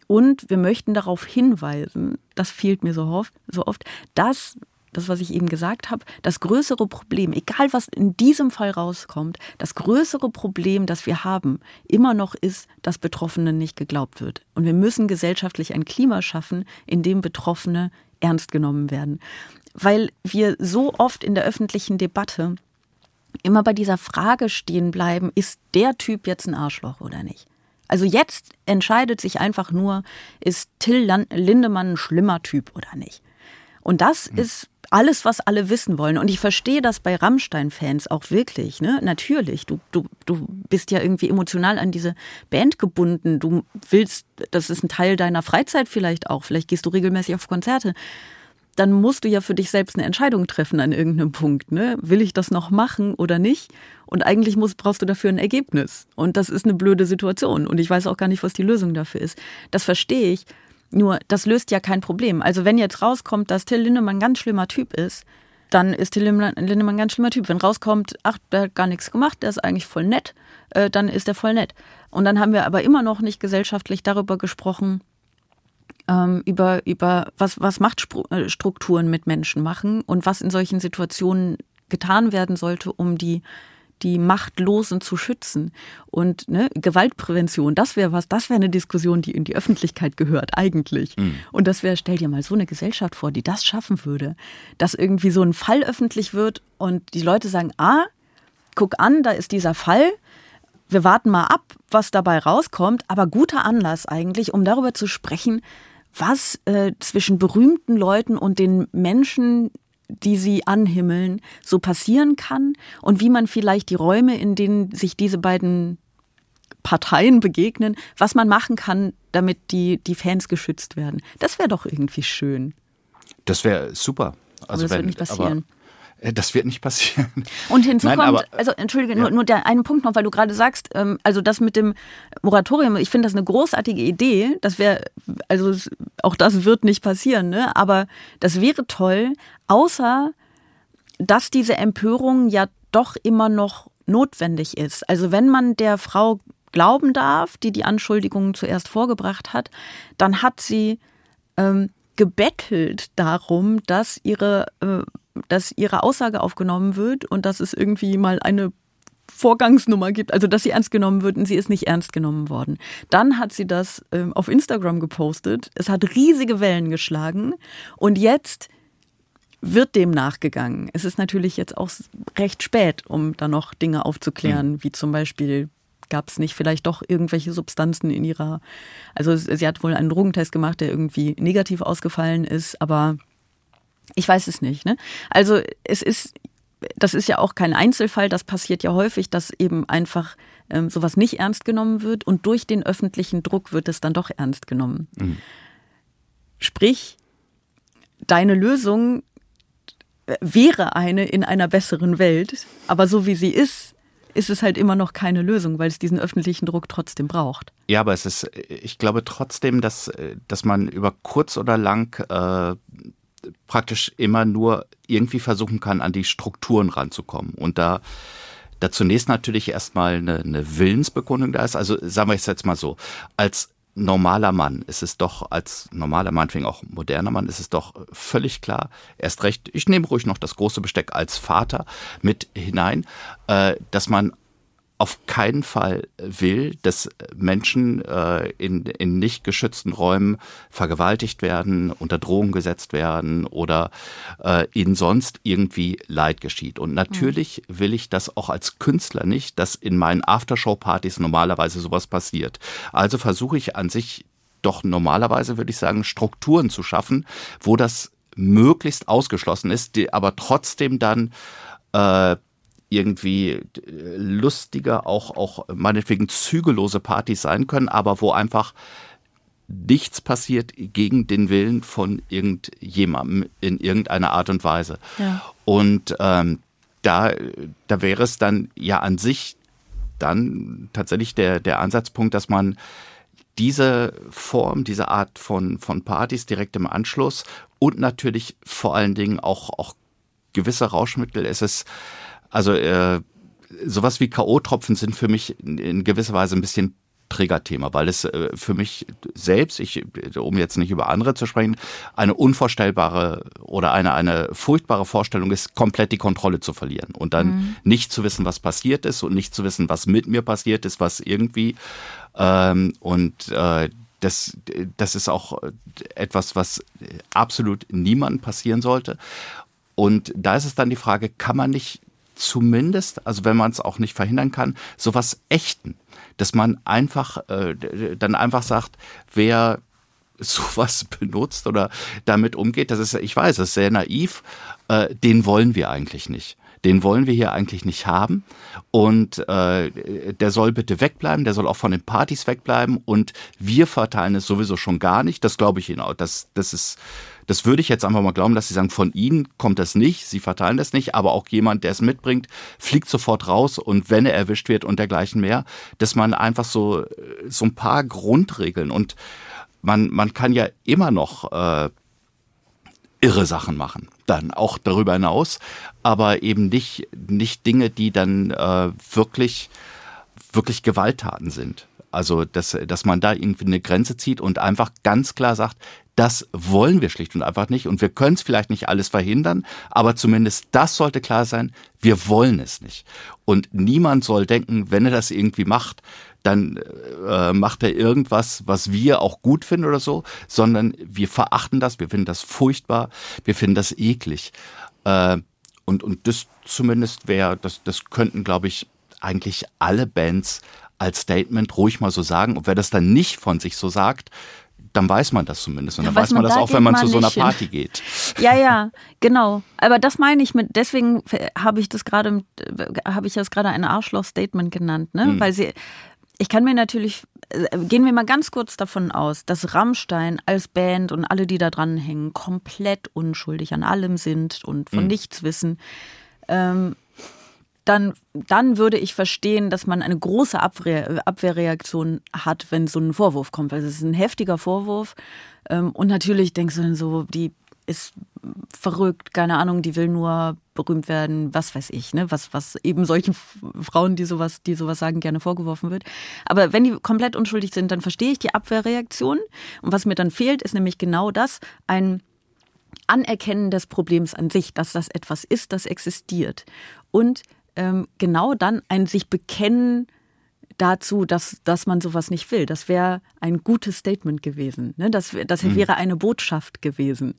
[SPEAKER 2] Und wir möchten darauf hinweisen, das fehlt mir so oft, so oft dass das, was ich eben gesagt habe, das größere Problem, egal was in diesem Fall rauskommt, das größere Problem, das wir haben, immer noch ist, dass Betroffenen nicht geglaubt wird. Und wir müssen gesellschaftlich ein Klima schaffen, in dem Betroffene ernst genommen werden. Weil wir so oft in der öffentlichen Debatte immer bei dieser Frage stehen bleiben, ist der Typ jetzt ein Arschloch oder nicht? Also jetzt entscheidet sich einfach nur, ist Till Lindemann ein schlimmer Typ oder nicht? Und das mhm. ist alles, was alle wissen wollen. Und ich verstehe das bei Rammstein-Fans auch wirklich. Ne? Natürlich, du, du, du bist ja irgendwie emotional an diese Band gebunden. Du willst, das ist ein Teil deiner Freizeit vielleicht auch. Vielleicht gehst du regelmäßig auf Konzerte. Dann musst du ja für dich selbst eine Entscheidung treffen an irgendeinem Punkt. Ne? Will ich das noch machen oder nicht? Und eigentlich musst, brauchst du dafür ein Ergebnis. Und das ist eine blöde Situation. Und ich weiß auch gar nicht, was die Lösung dafür ist. Das verstehe ich. Nur, das löst ja kein Problem. Also wenn jetzt rauskommt, dass Till Lindemann ein ganz schlimmer Typ ist, dann ist Till Lindemann ein ganz schlimmer Typ. Wenn rauskommt, ach, der hat gar nichts gemacht, der ist eigentlich voll nett, äh, dann ist er voll nett. Und dann haben wir aber immer noch nicht gesellschaftlich darüber gesprochen, ähm, über, über was, was Machtstrukturen mit Menschen machen und was in solchen Situationen getan werden sollte, um die die Machtlosen zu schützen. Und ne, Gewaltprävention, das wäre was, das wäre eine Diskussion, die in die Öffentlichkeit gehört, eigentlich. Mhm. Und das wäre, stell dir mal so eine Gesellschaft vor, die das schaffen würde, dass irgendwie so ein Fall öffentlich wird und die Leute sagen, ah, guck an, da ist dieser Fall. Wir warten mal ab, was dabei rauskommt, aber guter Anlass eigentlich, um darüber zu sprechen, was äh, zwischen berühmten Leuten und den Menschen, die sie anhimmeln, so passieren kann und wie man vielleicht die Räume, in denen sich diese beiden Parteien begegnen, was man machen kann, damit die, die Fans geschützt werden. Das wäre doch irgendwie schön.
[SPEAKER 1] Das wäre super.
[SPEAKER 2] Also aber das wenn, wird nicht passieren.
[SPEAKER 1] Äh, das wird nicht passieren.
[SPEAKER 2] Und hinzu Nein, kommt, also entschuldige, ja. nur, nur der einen Punkt noch, weil du gerade sagst, ähm, also das mit dem Moratorium, ich finde das eine großartige Idee. Das wäre, also auch das wird nicht passieren, ne? Aber das wäre toll, außer dass diese Empörung ja doch immer noch notwendig ist. Also wenn man der Frau glauben darf, die die Anschuldigungen zuerst vorgebracht hat, dann hat sie ähm, gebettelt darum, dass ihre äh, dass ihre Aussage aufgenommen wird und dass es irgendwie mal eine Vorgangsnummer gibt, also dass sie ernst genommen wird und sie ist nicht ernst genommen worden. Dann hat sie das ähm, auf Instagram gepostet. Es hat riesige Wellen geschlagen und jetzt wird dem nachgegangen. Es ist natürlich jetzt auch recht spät, um da noch Dinge aufzuklären, mhm. wie zum Beispiel gab es nicht vielleicht doch irgendwelche Substanzen in ihrer, also sie hat wohl einen Drogentest gemacht, der irgendwie negativ ausgefallen ist, aber ich weiß es nicht. Ne? Also es ist, das ist ja auch kein Einzelfall, das passiert ja häufig, dass eben einfach ähm, sowas nicht ernst genommen wird und durch den öffentlichen Druck wird es dann doch ernst genommen. Mhm. Sprich, deine Lösung wäre eine in einer besseren Welt, aber so wie sie ist, ist es halt immer noch keine Lösung, weil es diesen öffentlichen Druck trotzdem braucht.
[SPEAKER 1] Ja, aber es ist, ich glaube trotzdem, dass, dass man über kurz oder lang äh, praktisch immer nur irgendwie versuchen kann, an die Strukturen ranzukommen. Und da da zunächst natürlich erstmal eine, eine Willensbekundung da ist. Also sagen wir es jetzt mal so, als normaler Mann ist es doch, als normaler Mann, fing auch moderner Mann, ist es doch völlig klar, erst recht, ich nehme ruhig noch das große Besteck als Vater mit hinein, äh, dass man auf keinen Fall will, dass Menschen äh, in, in nicht geschützten Räumen vergewaltigt werden, unter Drohung gesetzt werden oder äh, ihnen sonst irgendwie Leid geschieht. Und natürlich will ich das auch als Künstler nicht, dass in meinen Aftershow-Partys normalerweise sowas passiert. Also versuche ich an sich doch normalerweise, würde ich sagen, Strukturen zu schaffen, wo das möglichst ausgeschlossen ist, die aber trotzdem dann äh, irgendwie äh, lustiger, auch, auch meinetwegen zügellose Partys sein können, aber wo einfach nichts passiert gegen den Willen von irgendjemandem in irgendeiner Art und Weise. Ja. Und ähm, da, da wäre es dann ja an sich dann tatsächlich der, der Ansatzpunkt, dass man diese Form, diese Art von, von Partys direkt im Anschluss und natürlich vor allen Dingen auch, auch gewisse Rauschmittel, es ist also äh, sowas wie K.O.-Tropfen sind für mich in gewisser Weise ein bisschen Triggerthema, weil es äh, für mich selbst, ich, um jetzt nicht über andere zu sprechen, eine unvorstellbare oder eine, eine furchtbare Vorstellung ist, komplett die Kontrolle zu verlieren und dann mhm. nicht zu wissen, was passiert ist und nicht zu wissen, was mit mir passiert ist, was irgendwie ähm, und äh, das, das ist auch etwas, was absolut niemandem passieren sollte. Und da ist es dann die Frage, kann man nicht zumindest, also wenn man es auch nicht verhindern kann, sowas echten. Dass man einfach äh, dann einfach sagt, wer sowas benutzt oder damit umgeht, das ist, ich weiß, das ist sehr naiv, äh, den wollen wir eigentlich nicht. Den wollen wir hier eigentlich nicht haben. Und äh, der soll bitte wegbleiben, der soll auch von den Partys wegbleiben. Und wir verteilen es sowieso schon gar nicht. Das glaube ich Ihnen auch. Das, das ist das würde ich jetzt einfach mal glauben, dass Sie sagen, von Ihnen kommt das nicht, Sie verteilen das nicht, aber auch jemand, der es mitbringt, fliegt sofort raus und wenn er erwischt wird und dergleichen mehr, dass man einfach so, so ein paar Grundregeln und man, man kann ja immer noch äh, irre Sachen machen, dann auch darüber hinaus, aber eben nicht, nicht Dinge, die dann äh, wirklich, wirklich Gewalttaten sind. Also, dass, dass man da irgendwie eine Grenze zieht und einfach ganz klar sagt, das wollen wir schlicht und einfach nicht. Und wir können es vielleicht nicht alles verhindern, aber zumindest das sollte klar sein, wir wollen es nicht. Und niemand soll denken, wenn er das irgendwie macht, dann äh, macht er irgendwas, was wir auch gut finden oder so, sondern wir verachten das, wir finden das furchtbar, wir finden das eklig. Äh, und, und das zumindest wäre, das, das könnten, glaube ich, eigentlich alle Bands als Statement ruhig mal so sagen. Und wer das dann nicht von sich so sagt, dann weiß man das zumindest. Und dann ja, weiß man, das da auch, wenn man, man zu so einer Party hin. geht.
[SPEAKER 2] Ja, ja, genau. Aber das meine ich mit, deswegen habe ich das gerade, habe ich das gerade ein Arschloch-Statement genannt, ne? Mhm. Weil sie, ich kann mir natürlich, gehen wir mal ganz kurz davon aus, dass Rammstein als Band und alle, die da dran hängen, komplett unschuldig an allem sind und von mhm. nichts wissen. Ähm, dann, dann würde ich verstehen, dass man eine große Abwehr, Abwehrreaktion hat, wenn so ein Vorwurf kommt. Weil es ist ein heftiger Vorwurf. Ähm, und natürlich denkst du dann so, die ist verrückt, keine Ahnung, die will nur berühmt werden, was weiß ich, ne? Was, was eben solchen Frauen, die sowas, die sowas sagen, gerne vorgeworfen wird. Aber wenn die komplett unschuldig sind, dann verstehe ich die Abwehrreaktion. Und was mir dann fehlt, ist nämlich genau das, ein Anerkennen des Problems an sich, dass das etwas ist, das existiert. Und ähm, genau dann ein sich bekennen dazu, dass, dass man sowas nicht will. Das wäre ein gutes Statement gewesen. Ne? Das, das mhm. wäre eine Botschaft gewesen.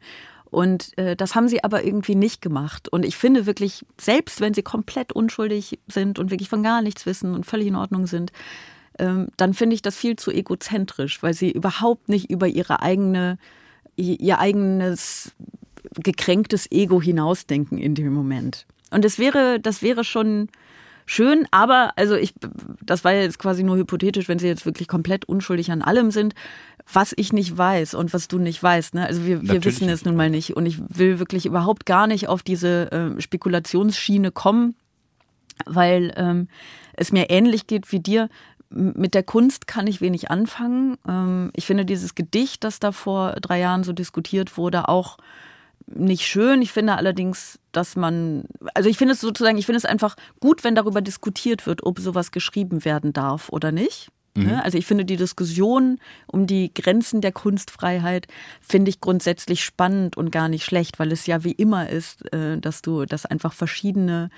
[SPEAKER 2] Und äh, das haben sie aber irgendwie nicht gemacht. Und ich finde wirklich, selbst wenn sie komplett unschuldig sind und wirklich von gar nichts wissen und völlig in Ordnung sind, ähm, dann finde ich das viel zu egozentrisch, weil sie überhaupt nicht über ihre eigene, ihr eigenes gekränktes Ego hinausdenken in dem Moment. Und das wäre, das wäre schon schön, aber also ich, das war jetzt quasi nur hypothetisch, wenn sie jetzt wirklich komplett unschuldig an allem sind, was ich nicht weiß und was du nicht weißt. Ne? Also wir, wir wissen es nun mal nicht und ich will wirklich überhaupt gar nicht auf diese äh, Spekulationsschiene kommen, weil ähm, es mir ähnlich geht wie dir. Mit der Kunst kann ich wenig anfangen. Ähm, ich finde dieses Gedicht, das da vor drei Jahren so diskutiert wurde, auch nicht schön. Ich finde allerdings, dass man, also ich finde es sozusagen, ich finde es einfach gut, wenn darüber diskutiert wird, ob sowas geschrieben werden darf oder nicht. Mhm. Ne? Also ich finde die Diskussion um die Grenzen der Kunstfreiheit finde ich grundsätzlich spannend und gar nicht schlecht, weil es ja wie immer ist, äh, dass du, dass einfach verschiedene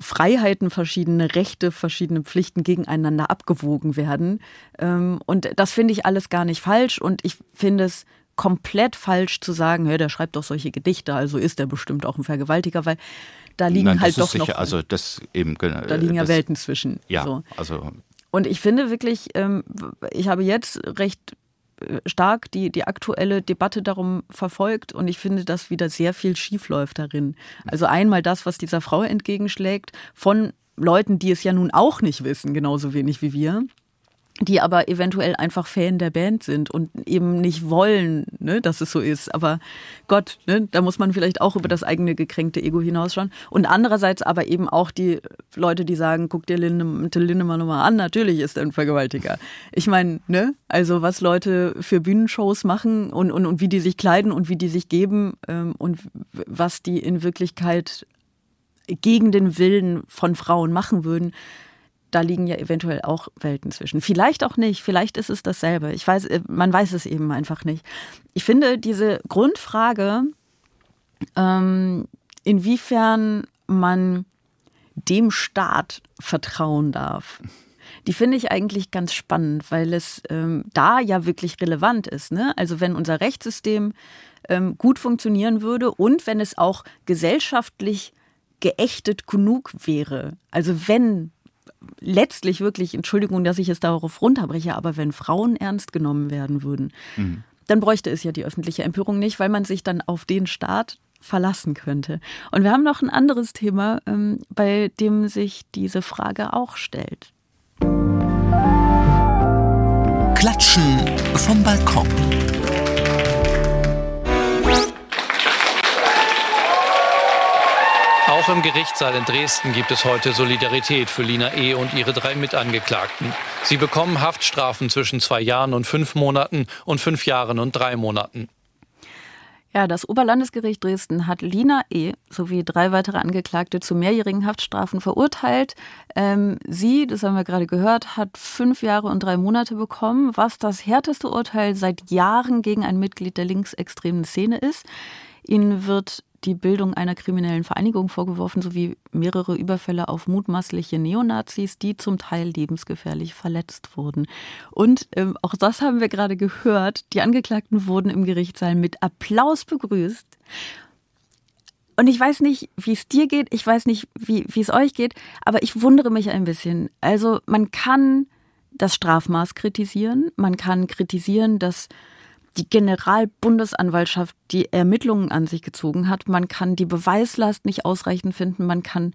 [SPEAKER 2] Freiheiten, verschiedene Rechte, verschiedene Pflichten gegeneinander abgewogen werden. Ähm, und das finde ich alles gar nicht falsch und ich finde es komplett falsch zu sagen, hey, der schreibt doch solche Gedichte, also ist er bestimmt auch ein Vergewaltiger, weil da liegen
[SPEAKER 1] Nein,
[SPEAKER 2] halt doch
[SPEAKER 1] sicher,
[SPEAKER 2] noch.
[SPEAKER 1] Also das eben,
[SPEAKER 2] da liegen ja
[SPEAKER 1] das,
[SPEAKER 2] Welten zwischen.
[SPEAKER 1] Ja,
[SPEAKER 2] so.
[SPEAKER 1] also
[SPEAKER 2] und ich finde wirklich, ähm, ich habe jetzt recht äh, stark die, die aktuelle Debatte darum verfolgt und ich finde, dass wieder sehr viel schiefläuft darin. Also einmal das, was dieser Frau entgegenschlägt, von Leuten, die es ja nun auch nicht wissen, genauso wenig wie wir die aber eventuell einfach Fan der Band sind und eben nicht wollen, ne, dass es so ist. Aber Gott, ne, da muss man vielleicht auch über das eigene gekränkte Ego hinausschauen. Und andererseits aber eben auch die Leute, die sagen, guck dir Linde, Lindemann nochmal an, natürlich ist er ein Vergewaltiger. Ich meine, ne, also was Leute für Bühnenshows machen und, und, und wie die sich kleiden und wie die sich geben ähm, und was die in Wirklichkeit gegen den Willen von Frauen machen würden, da liegen ja eventuell auch Welten zwischen. Vielleicht auch nicht, vielleicht ist es dasselbe. Ich weiß, äh, man weiß es eben einfach nicht. Ich finde diese Grundfrage, ähm, inwiefern man dem Staat vertrauen darf, die finde ich eigentlich ganz spannend, weil es ähm, da ja wirklich relevant ist. Ne? Also wenn unser Rechtssystem ähm, gut funktionieren würde und wenn es auch gesellschaftlich geächtet genug wäre. Also wenn letztlich wirklich, Entschuldigung, dass ich es darauf runterbreche, aber wenn Frauen ernst genommen werden würden, mhm. dann bräuchte es ja die öffentliche Empörung nicht, weil man sich dann auf den Staat verlassen könnte. Und wir haben noch ein anderes Thema, ähm, bei dem sich diese Frage auch stellt.
[SPEAKER 3] Klatschen vom Balkon.
[SPEAKER 5] Auch im Gerichtssaal in Dresden gibt es heute Solidarität für Lina E. und ihre drei Mitangeklagten. Sie bekommen Haftstrafen zwischen zwei Jahren und fünf Monaten und fünf Jahren und drei Monaten.
[SPEAKER 2] Ja, das Oberlandesgericht Dresden hat Lina E. sowie drei weitere Angeklagte zu mehrjährigen Haftstrafen verurteilt. Ähm, sie, das haben wir gerade gehört, hat fünf Jahre und drei Monate bekommen, was das härteste Urteil seit Jahren gegen ein Mitglied der linksextremen Szene ist. Ihnen wird die Bildung einer kriminellen Vereinigung vorgeworfen, sowie mehrere Überfälle auf mutmaßliche Neonazis, die zum Teil lebensgefährlich verletzt wurden. Und ähm, auch das haben wir gerade gehört. Die Angeklagten wurden im Gerichtssaal mit Applaus begrüßt. Und ich weiß nicht, wie es dir geht, ich weiß nicht, wie, wie es euch geht, aber ich wundere mich ein bisschen. Also man kann das Strafmaß kritisieren, man kann kritisieren, dass die Generalbundesanwaltschaft die Ermittlungen an sich gezogen hat. Man kann die Beweislast nicht ausreichend finden. Man kann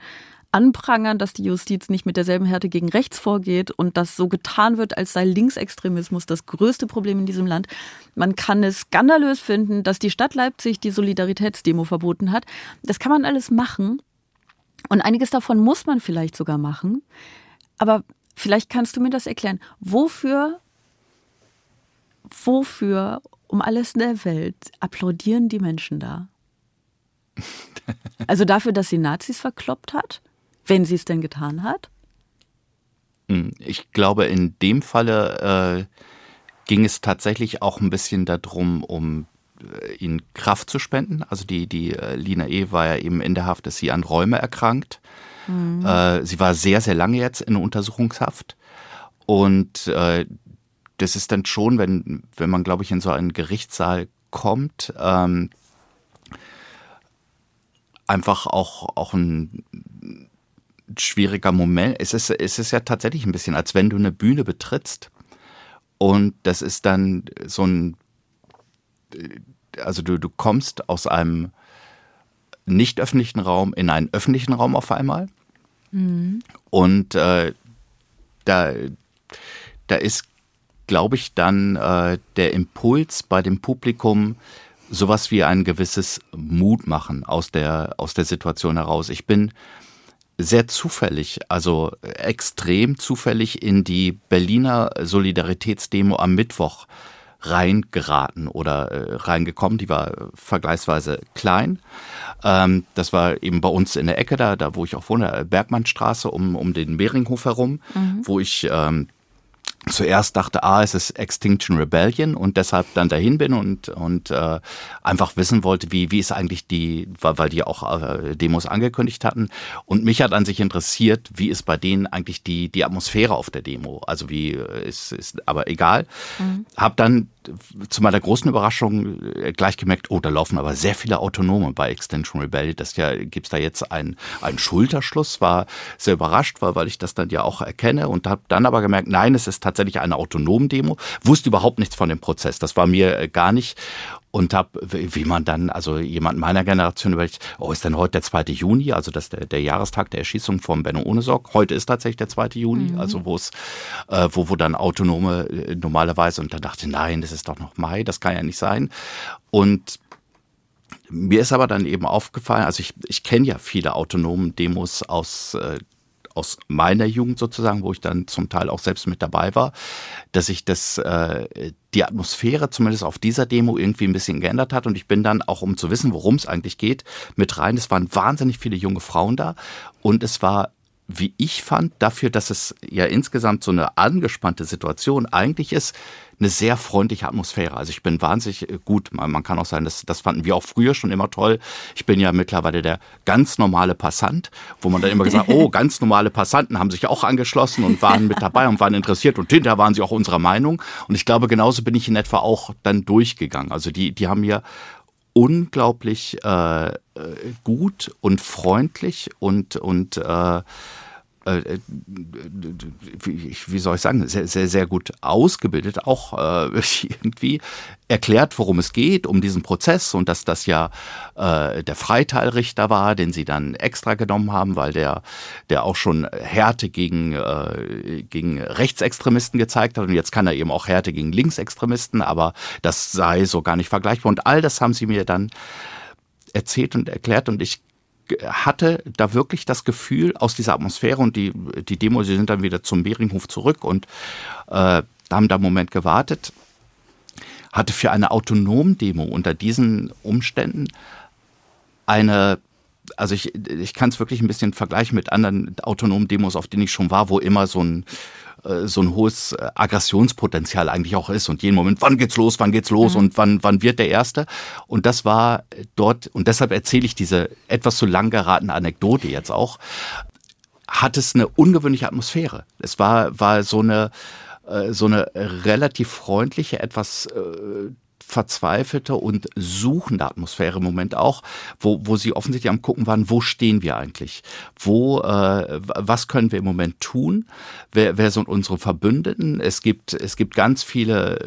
[SPEAKER 2] anprangern, dass die Justiz nicht mit derselben Härte gegen rechts vorgeht und dass so getan wird, als sei Linksextremismus das größte Problem in diesem Land. Man kann es skandalös finden, dass die Stadt Leipzig die Solidaritätsdemo verboten hat. Das kann man alles machen. Und einiges davon muss man vielleicht sogar machen. Aber vielleicht kannst du mir das erklären. Wofür wofür um alles in der Welt applaudieren die Menschen da? Also dafür, dass sie Nazis verkloppt hat, wenn sie es denn getan hat?
[SPEAKER 1] Hm, ich glaube, in dem Falle äh, ging es tatsächlich auch ein bisschen darum, um äh, ihnen Kraft zu spenden. Also die, die äh, Lina E. war ja eben in der Haft, dass sie an Räume erkrankt. Mhm. Äh, sie war sehr, sehr lange jetzt in Untersuchungshaft. Und äh, das ist dann schon, wenn, wenn man, glaube ich, in so einen Gerichtssaal kommt, ähm, einfach auch, auch ein schwieriger Moment. Es ist, es ist ja tatsächlich ein bisschen, als wenn du eine Bühne betrittst und das ist dann so ein, also du, du kommst aus einem nicht öffentlichen Raum in einen öffentlichen Raum auf einmal mhm. und äh, da, da ist glaube ich, dann äh, der Impuls bei dem Publikum, sowas wie ein gewisses Mut machen aus der, aus der Situation heraus. Ich bin sehr zufällig, also extrem zufällig in die Berliner Solidaritätsdemo am Mittwoch reingeraten oder äh, reingekommen. Die war vergleichsweise klein. Ähm, das war eben bei uns in der Ecke da, da wo ich auch wohne, Bergmannstraße um, um den Mehringhof herum, mhm. wo ich ähm, zuerst dachte, ah, es ist Extinction Rebellion und deshalb dann dahin bin und, und äh, einfach wissen wollte, wie, wie ist eigentlich die, weil die auch äh, Demos angekündigt hatten. Und mich hat an sich interessiert, wie ist bei denen eigentlich die, die Atmosphäre auf der Demo. Also wie äh, ist, ist aber egal. Mhm. Hab dann zu meiner großen Überraschung äh, gleich gemerkt, oh, da laufen aber sehr viele Autonome bei Extinction Rebellion. Das ja, gibt's da jetzt einen, einen Schulterschluss, war sehr überrascht, weil, weil ich das dann ja auch erkenne und habe dann aber gemerkt, nein, es ist tatsächlich eine autonomen Demo. Wusste überhaupt nichts von dem Prozess. Das war mir äh, gar nicht und habe, wie man dann, also jemand meiner Generation überlegt, oh, ist denn heute der 2. Juni, also das der, der Jahrestag der Erschießung von Benno Ohnesorg. Heute ist tatsächlich der 2. Juni, mhm. also wo es, äh, wo, wo dann Autonome äh, normalerweise, und da dachte, nein, das ist doch noch Mai, das kann ja nicht sein. Und mir ist aber dann eben aufgefallen, also ich, ich kenne ja viele autonomen Demos aus äh, aus meiner Jugend sozusagen, wo ich dann zum Teil auch selbst mit dabei war, dass sich das äh, die Atmosphäre zumindest auf dieser Demo irgendwie ein bisschen geändert hat und ich bin dann auch um zu wissen, worum es eigentlich geht, mit rein. Es waren wahnsinnig viele junge Frauen da und es war wie ich fand, dafür, dass es ja insgesamt so eine angespannte Situation eigentlich ist, eine sehr freundliche Atmosphäre. Also ich bin wahnsinnig äh, gut. Man kann auch sagen, das, das fanden wir auch früher schon immer toll. Ich bin ja mittlerweile der ganz normale Passant, wo man dann immer gesagt, oh, ganz normale Passanten haben sich auch angeschlossen und waren mit dabei und waren interessiert und hinterher waren sie auch unserer Meinung. Und ich glaube, genauso bin ich in etwa auch dann durchgegangen. Also die, die haben mir unglaublich äh, äh gut und freundlich und, und äh, äh, wie, wie soll ich sagen, sehr, sehr, sehr gut ausgebildet, auch äh, irgendwie erklärt, worum es geht, um diesen Prozess und dass das ja äh, der Freiteilrichter war, den sie dann extra genommen haben, weil der, der auch schon Härte gegen, äh, gegen Rechtsextremisten gezeigt hat. Und jetzt kann er eben auch Härte gegen Linksextremisten, aber das sei so gar nicht vergleichbar. Und all das haben sie mir dann erzählt und erklärt. Und ich hatte da wirklich das Gefühl aus dieser Atmosphäre und die, die Demo, sie sind dann wieder zum Beringhof zurück und äh, haben da einen Moment gewartet, hatte für eine autonom Demo unter diesen Umständen eine also ich, ich kann es wirklich ein bisschen vergleichen mit anderen autonomen Demos, auf denen ich schon war, wo immer so ein äh, so ein hohes äh, Aggressionspotenzial eigentlich auch ist und jeden Moment, wann geht's los, wann geht's los mhm. und wann, wann wird der Erste? Und das war dort, und deshalb erzähle ich diese etwas zu lang geratene Anekdote jetzt auch, hat es eine ungewöhnliche Atmosphäre. Es war, war so eine, äh, so eine relativ freundliche, etwas verzweifelte und suchende Atmosphäre im Moment auch, wo, wo sie offensichtlich am gucken waren, wo stehen wir eigentlich? Wo, äh, was können wir im Moment tun? Wer, wer sind unsere Verbündeten? Es gibt, es gibt ganz viele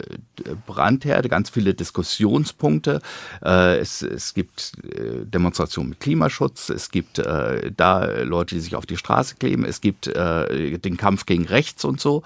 [SPEAKER 1] äh, Brandherde, ganz viele Diskussionspunkte. Äh, es, es gibt äh, Demonstrationen mit Klimaschutz, es gibt äh, da Leute, die sich auf die Straße kleben, es gibt äh, den Kampf gegen rechts und so.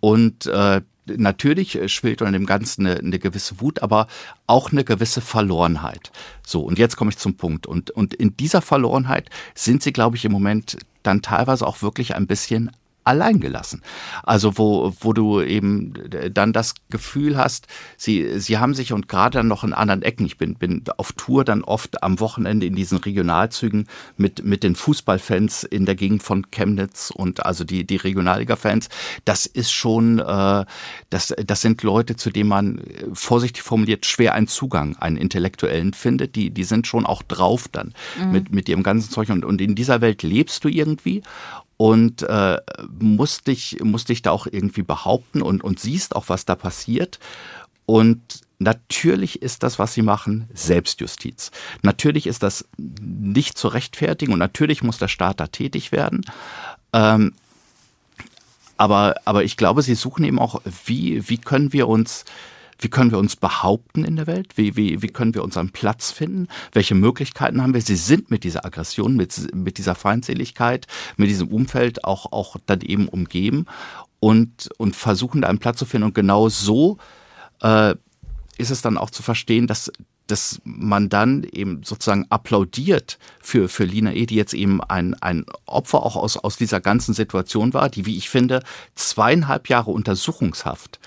[SPEAKER 1] Und äh, natürlich äh, schwillt unter dem Ganzen eine, eine, gewisse Wut, aber auch eine gewisse Verlorenheit. So, und jetzt komme ich zum Punkt. Und, und in dieser Verlorenheit sind sie, glaube ich, im Moment dann teilweise auch wirklich ein bisschen allein gelassen. Also wo, wo du eben dann das Gefühl hast, sie, sie haben sich und gerade dann noch in anderen Ecken, ich bin, bin auf Tour dann oft am Wochenende in diesen Regionalzügen mit, mit den Fußballfans in der Gegend von Chemnitz und also die, die Regionalliga-Fans, das ist schon, äh, das, das sind Leute, zu denen man vorsichtig formuliert schwer einen Zugang, einen intellektuellen findet, die, die sind schon auch drauf dann mhm. mit, mit ihrem ganzen Zeug und, und in dieser Welt lebst du irgendwie und äh, musst, dich, musst dich da auch irgendwie behaupten und, und siehst auch, was da passiert. Und natürlich ist das, was sie machen, Selbstjustiz. Natürlich ist das nicht zu rechtfertigen und natürlich muss der Staat da tätig werden. Ähm, aber, aber ich glaube, sie suchen eben auch, wie, wie können wir uns wie können wir uns behaupten in der Welt? Wie, wie, wie können wir unseren Platz finden? Welche Möglichkeiten haben wir? Sie sind mit dieser Aggression, mit, mit dieser Feindseligkeit, mit diesem Umfeld auch, auch dann eben umgeben und, und versuchen da einen Platz zu finden. Und genau so äh, ist es dann auch zu verstehen, dass dass man dann eben sozusagen applaudiert für, für Lina E., die jetzt eben ein, ein Opfer auch aus, aus dieser ganzen Situation war, die, wie ich finde, zweieinhalb Jahre Untersuchungshaft.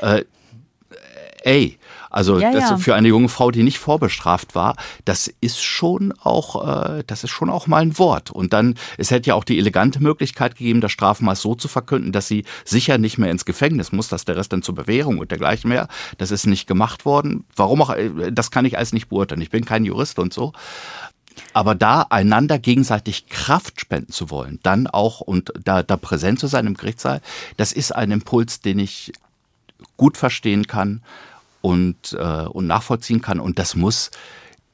[SPEAKER 1] Äh, ey, also ja, ja. für eine junge Frau, die nicht vorbestraft war, das ist schon auch, äh, das ist schon auch mal ein Wort. Und dann, es hätte ja auch die elegante Möglichkeit gegeben, das Strafmaß so zu verkünden, dass sie sicher nicht mehr ins Gefängnis muss, dass der Rest dann zur Bewährung und dergleichen mehr. Das ist nicht gemacht worden. Warum auch, äh, das kann ich alles nicht beurteilen. Ich bin kein Jurist und so. Aber da einander gegenseitig Kraft spenden zu wollen, dann auch und da, da präsent zu sein im Gerichtssaal, das ist ein Impuls, den ich gut verstehen kann und, äh, und nachvollziehen kann. Und das muss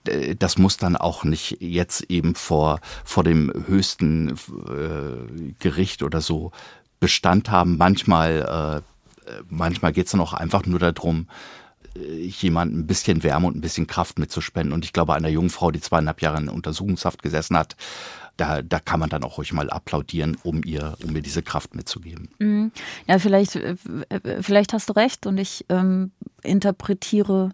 [SPEAKER 1] äh, das muss dann auch nicht jetzt eben vor, vor dem höchsten äh, Gericht oder so Bestand haben. Manchmal, äh, manchmal geht es dann auch einfach nur darum, äh, jemand ein bisschen Wärme und ein bisschen Kraft mitzuspenden. Und ich glaube, einer jungen Frau, die zweieinhalb Jahre in Untersuchungshaft gesessen hat, da, da kann man dann auch ruhig mal applaudieren, um ihr, um ihr diese Kraft mitzugeben.
[SPEAKER 2] Mhm. Ja, vielleicht, äh, vielleicht hast du recht und ich ähm, interpretiere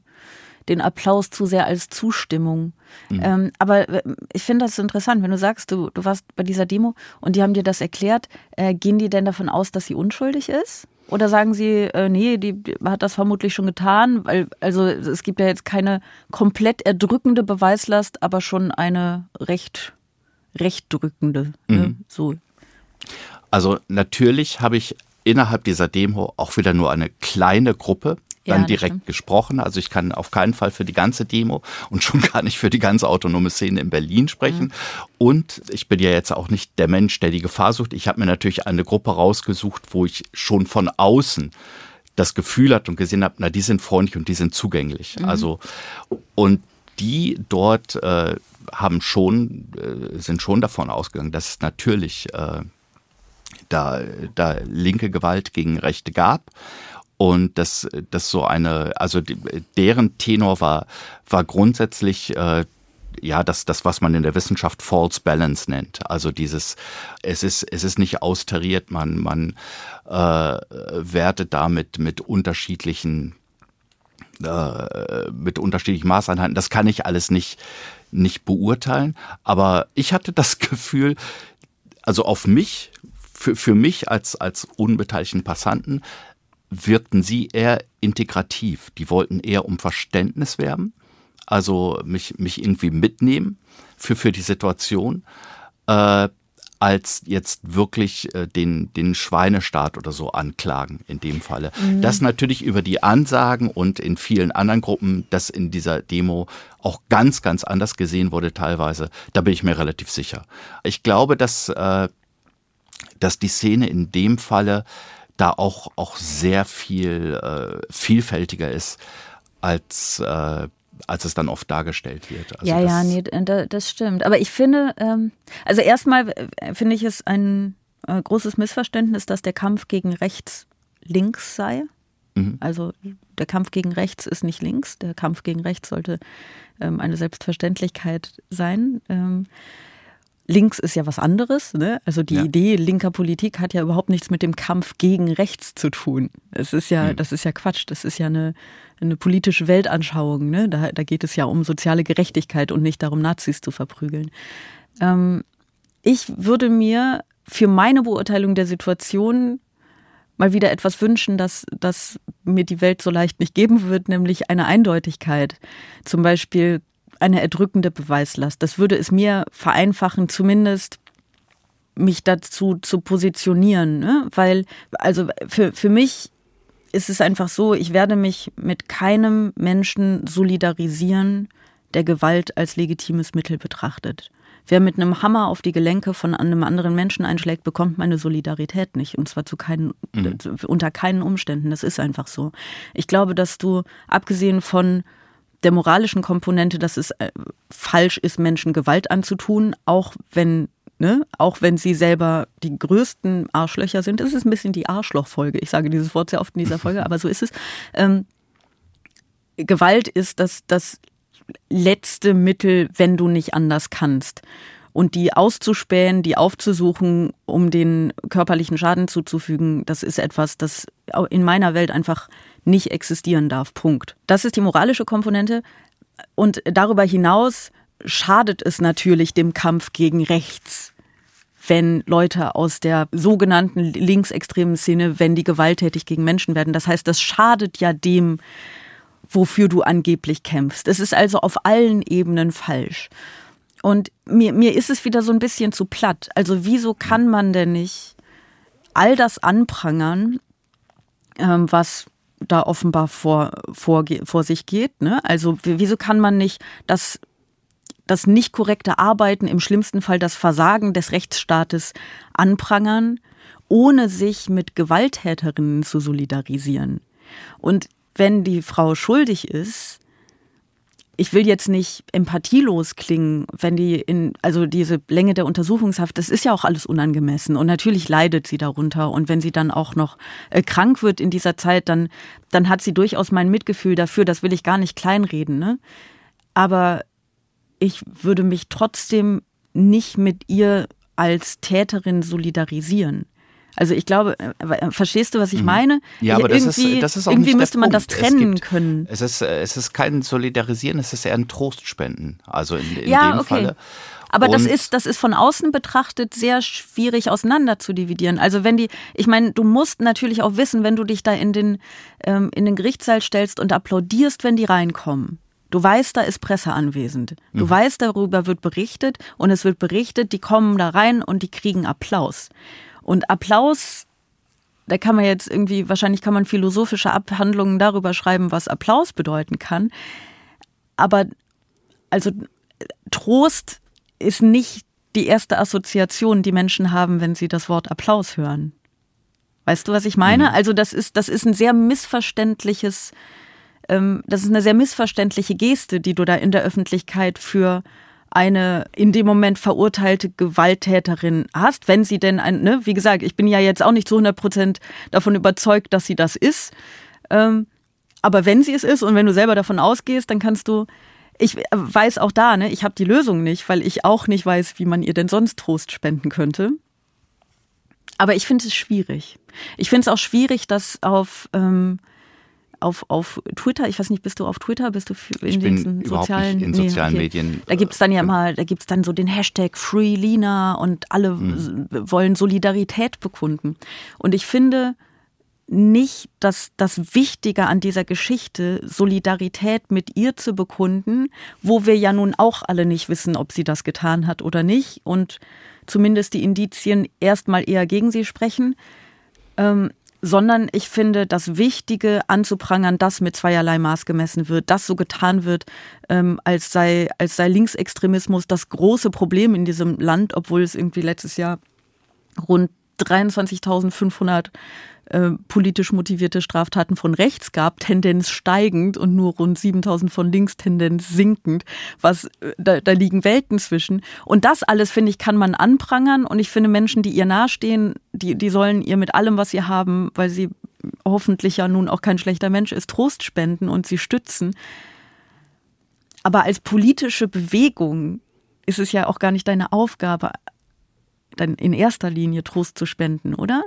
[SPEAKER 2] den Applaus zu sehr als Zustimmung. Mhm. Ähm, aber äh, ich finde das interessant, wenn du sagst, du, du warst bei dieser Demo und die haben dir das erklärt, äh, gehen die denn davon aus, dass sie unschuldig ist? Oder sagen sie, äh, nee, die, die hat das vermutlich schon getan, weil also es gibt ja jetzt keine komplett erdrückende Beweislast, aber schon eine recht recht drückende. Ne? Mhm. So.
[SPEAKER 1] Also natürlich habe ich innerhalb dieser Demo auch wieder nur eine kleine Gruppe dann ja, direkt stimmt. gesprochen. Also ich kann auf keinen Fall für die ganze Demo und schon gar nicht für die ganze autonome Szene in Berlin sprechen. Mhm. Und ich bin ja jetzt auch nicht der Mensch, der die Gefahr sucht. Ich habe mir natürlich eine Gruppe rausgesucht, wo ich schon von außen das Gefühl hat und gesehen habe, na, die sind freundlich und die sind zugänglich. Mhm. Also und die dort äh, haben schon, äh, sind schon davon ausgegangen, dass es natürlich äh, da, da linke Gewalt gegen Rechte gab und dass das so eine, also deren Tenor war, war grundsätzlich äh, ja, das, das, was man in der Wissenschaft False Balance nennt. Also dieses, es ist, es ist nicht austariert, man, man äh, wertet damit mit unterschiedlichen äh, mit unterschiedlichen Maßeinheiten. Das kann ich alles nicht, nicht beurteilen. Aber ich hatte das Gefühl, also auf mich, für, für mich als, als unbeteiligten Passanten, wirkten sie eher integrativ. Die wollten eher um Verständnis werben, also mich, mich irgendwie mitnehmen für, für die Situation. Äh, als jetzt wirklich äh, den, den Schweinestaat oder so anklagen in dem Falle. Mhm. Das natürlich über die Ansagen und in vielen anderen Gruppen, das in dieser Demo auch ganz, ganz anders gesehen wurde teilweise, da bin ich mir relativ sicher. Ich glaube, dass, äh, dass die Szene in dem Falle da auch, auch sehr viel äh, vielfältiger ist als äh, als es dann oft dargestellt wird.
[SPEAKER 2] Also ja, ja, nee, das stimmt. Aber ich finde, ähm, also erstmal äh, finde ich es ein äh, großes Missverständnis, dass der Kampf gegen rechts links sei. Mhm. Also der Kampf gegen rechts ist nicht links, der Kampf gegen rechts sollte ähm, eine Selbstverständlichkeit sein. Links ist ja was anderes. Ne? Also die ja. Idee linker Politik hat ja überhaupt nichts mit dem Kampf gegen rechts zu tun. Es ist ja, mhm. das ist ja Quatsch. Das ist ja eine, eine politische Weltanschauung. Ne? Da, da geht es ja um soziale Gerechtigkeit und nicht darum, Nazis zu verprügeln. Ähm, ich würde mir für meine Beurteilung der Situation mal wieder etwas wünschen, dass, dass mir die Welt so leicht nicht geben wird, nämlich eine Eindeutigkeit. Zum Beispiel eine erdrückende Beweislast. Das würde es mir vereinfachen, zumindest mich dazu zu positionieren. Ne? Weil, also für, für mich ist es einfach so, ich werde mich mit keinem Menschen solidarisieren, der Gewalt als legitimes Mittel betrachtet. Wer mit einem Hammer auf die Gelenke von einem anderen Menschen einschlägt, bekommt meine Solidarität nicht. Und zwar zu keinen, mhm. unter keinen Umständen. Das ist einfach so. Ich glaube, dass du, abgesehen von der moralischen Komponente, dass es äh, falsch ist, Menschen Gewalt anzutun, auch wenn Ne? Auch wenn sie selber die größten Arschlöcher sind. Es ist ein bisschen die Arschlochfolge. Ich sage dieses Wort sehr oft in dieser Folge, aber so ist es. Ähm, Gewalt ist das, das letzte Mittel, wenn du nicht anders kannst. Und die auszuspähen, die aufzusuchen, um den körperlichen Schaden zuzufügen, das ist etwas, das in meiner Welt einfach nicht existieren darf. Punkt. Das ist die moralische Komponente. Und darüber hinaus schadet es natürlich dem Kampf gegen rechts, wenn Leute aus der sogenannten linksextremen Szene, wenn die gewalttätig gegen Menschen werden. Das heißt, das schadet ja dem, wofür du angeblich kämpfst. Es ist also auf allen Ebenen falsch. Und mir, mir ist es wieder so ein bisschen zu platt. Also wieso kann man denn nicht all das anprangern, ähm, was da offenbar vor, vor, vor sich geht. Ne? Also wieso kann man nicht das, das nicht korrekte Arbeiten, im schlimmsten Fall das Versagen des Rechtsstaates anprangern, ohne sich mit Gewalttäterinnen zu solidarisieren? Und wenn die Frau schuldig ist, ich will jetzt nicht empathielos klingen, wenn die in, also diese Länge der Untersuchungshaft, das ist ja auch alles unangemessen und natürlich leidet sie darunter und wenn sie dann auch noch äh, krank wird in dieser Zeit, dann, dann hat sie durchaus mein Mitgefühl dafür, das will ich gar nicht kleinreden, ne? Aber ich würde mich trotzdem nicht mit ihr als Täterin solidarisieren. Also ich glaube, äh, äh, verstehst du, was ich mhm. meine?
[SPEAKER 1] Ja, aber das ist, das ist auch
[SPEAKER 2] irgendwie
[SPEAKER 1] nicht
[SPEAKER 2] müsste man das trennen gibt, können.
[SPEAKER 1] Es ist, äh, es ist kein Solidarisieren, es ist eher ein Trostspenden. Also in, in
[SPEAKER 2] ja,
[SPEAKER 1] dem
[SPEAKER 2] okay.
[SPEAKER 1] Falle.
[SPEAKER 2] Aber das ist, das ist von außen betrachtet sehr schwierig auseinander zu dividieren. Also wenn die, ich meine, du musst natürlich auch wissen, wenn du dich da in den, ähm, in den Gerichtssaal stellst und applaudierst, wenn die reinkommen. Du weißt, da ist Presse anwesend. Du mhm. weißt, darüber wird berichtet und es wird berichtet, die kommen da rein und die kriegen Applaus. Und Applaus, da kann man jetzt irgendwie, wahrscheinlich kann man philosophische Abhandlungen darüber schreiben, was Applaus bedeuten kann. Aber also Trost ist nicht die erste Assoziation, die Menschen haben, wenn sie das Wort Applaus hören. Weißt du, was ich meine? Mhm. Also das ist, das ist ein sehr missverständliches, ähm, das ist eine sehr missverständliche Geste, die du da in der Öffentlichkeit für eine in dem Moment verurteilte Gewalttäterin hast, wenn sie denn ein, ne, wie gesagt, ich bin ja jetzt auch nicht zu 100 Prozent davon überzeugt, dass sie das ist. Ähm, aber wenn sie es ist und wenn du selber davon ausgehst, dann kannst du, ich weiß auch da, ne, ich habe die Lösung nicht, weil ich auch nicht weiß, wie man ihr denn sonst Trost spenden könnte. Aber ich finde es schwierig. Ich finde es auch schwierig, dass auf ähm, auf, auf Twitter, ich weiß nicht, bist du auf Twitter, bist du
[SPEAKER 1] in ich diesen sozialen, in sozialen nee, okay. Medien?
[SPEAKER 2] Da gibt es dann ja äh, mal, da gibt es dann so den Hashtag FreeLina und alle mhm. wollen Solidarität bekunden. Und ich finde nicht, dass das Wichtige an dieser Geschichte Solidarität mit ihr zu bekunden, wo wir ja nun auch alle nicht wissen, ob sie das getan hat oder nicht und zumindest die Indizien erstmal eher gegen sie sprechen. Ähm, sondern ich finde das Wichtige anzuprangern, dass mit zweierlei Maß gemessen wird, dass so getan wird, ähm, als, sei, als sei Linksextremismus das große Problem in diesem Land, obwohl es irgendwie letztes Jahr rund 23.500 äh, politisch motivierte Straftaten von rechts gab, Tendenz steigend und nur rund 7000 von links, Tendenz sinkend, was äh, da, da liegen Welten zwischen. Und das alles, finde ich, kann man anprangern und ich finde Menschen, die ihr nahestehen, die, die sollen ihr mit allem, was sie haben, weil sie hoffentlich ja nun auch kein schlechter Mensch ist, Trost spenden und sie stützen. Aber als politische Bewegung ist es ja auch gar nicht deine Aufgabe, dann in erster Linie Trost zu spenden, oder?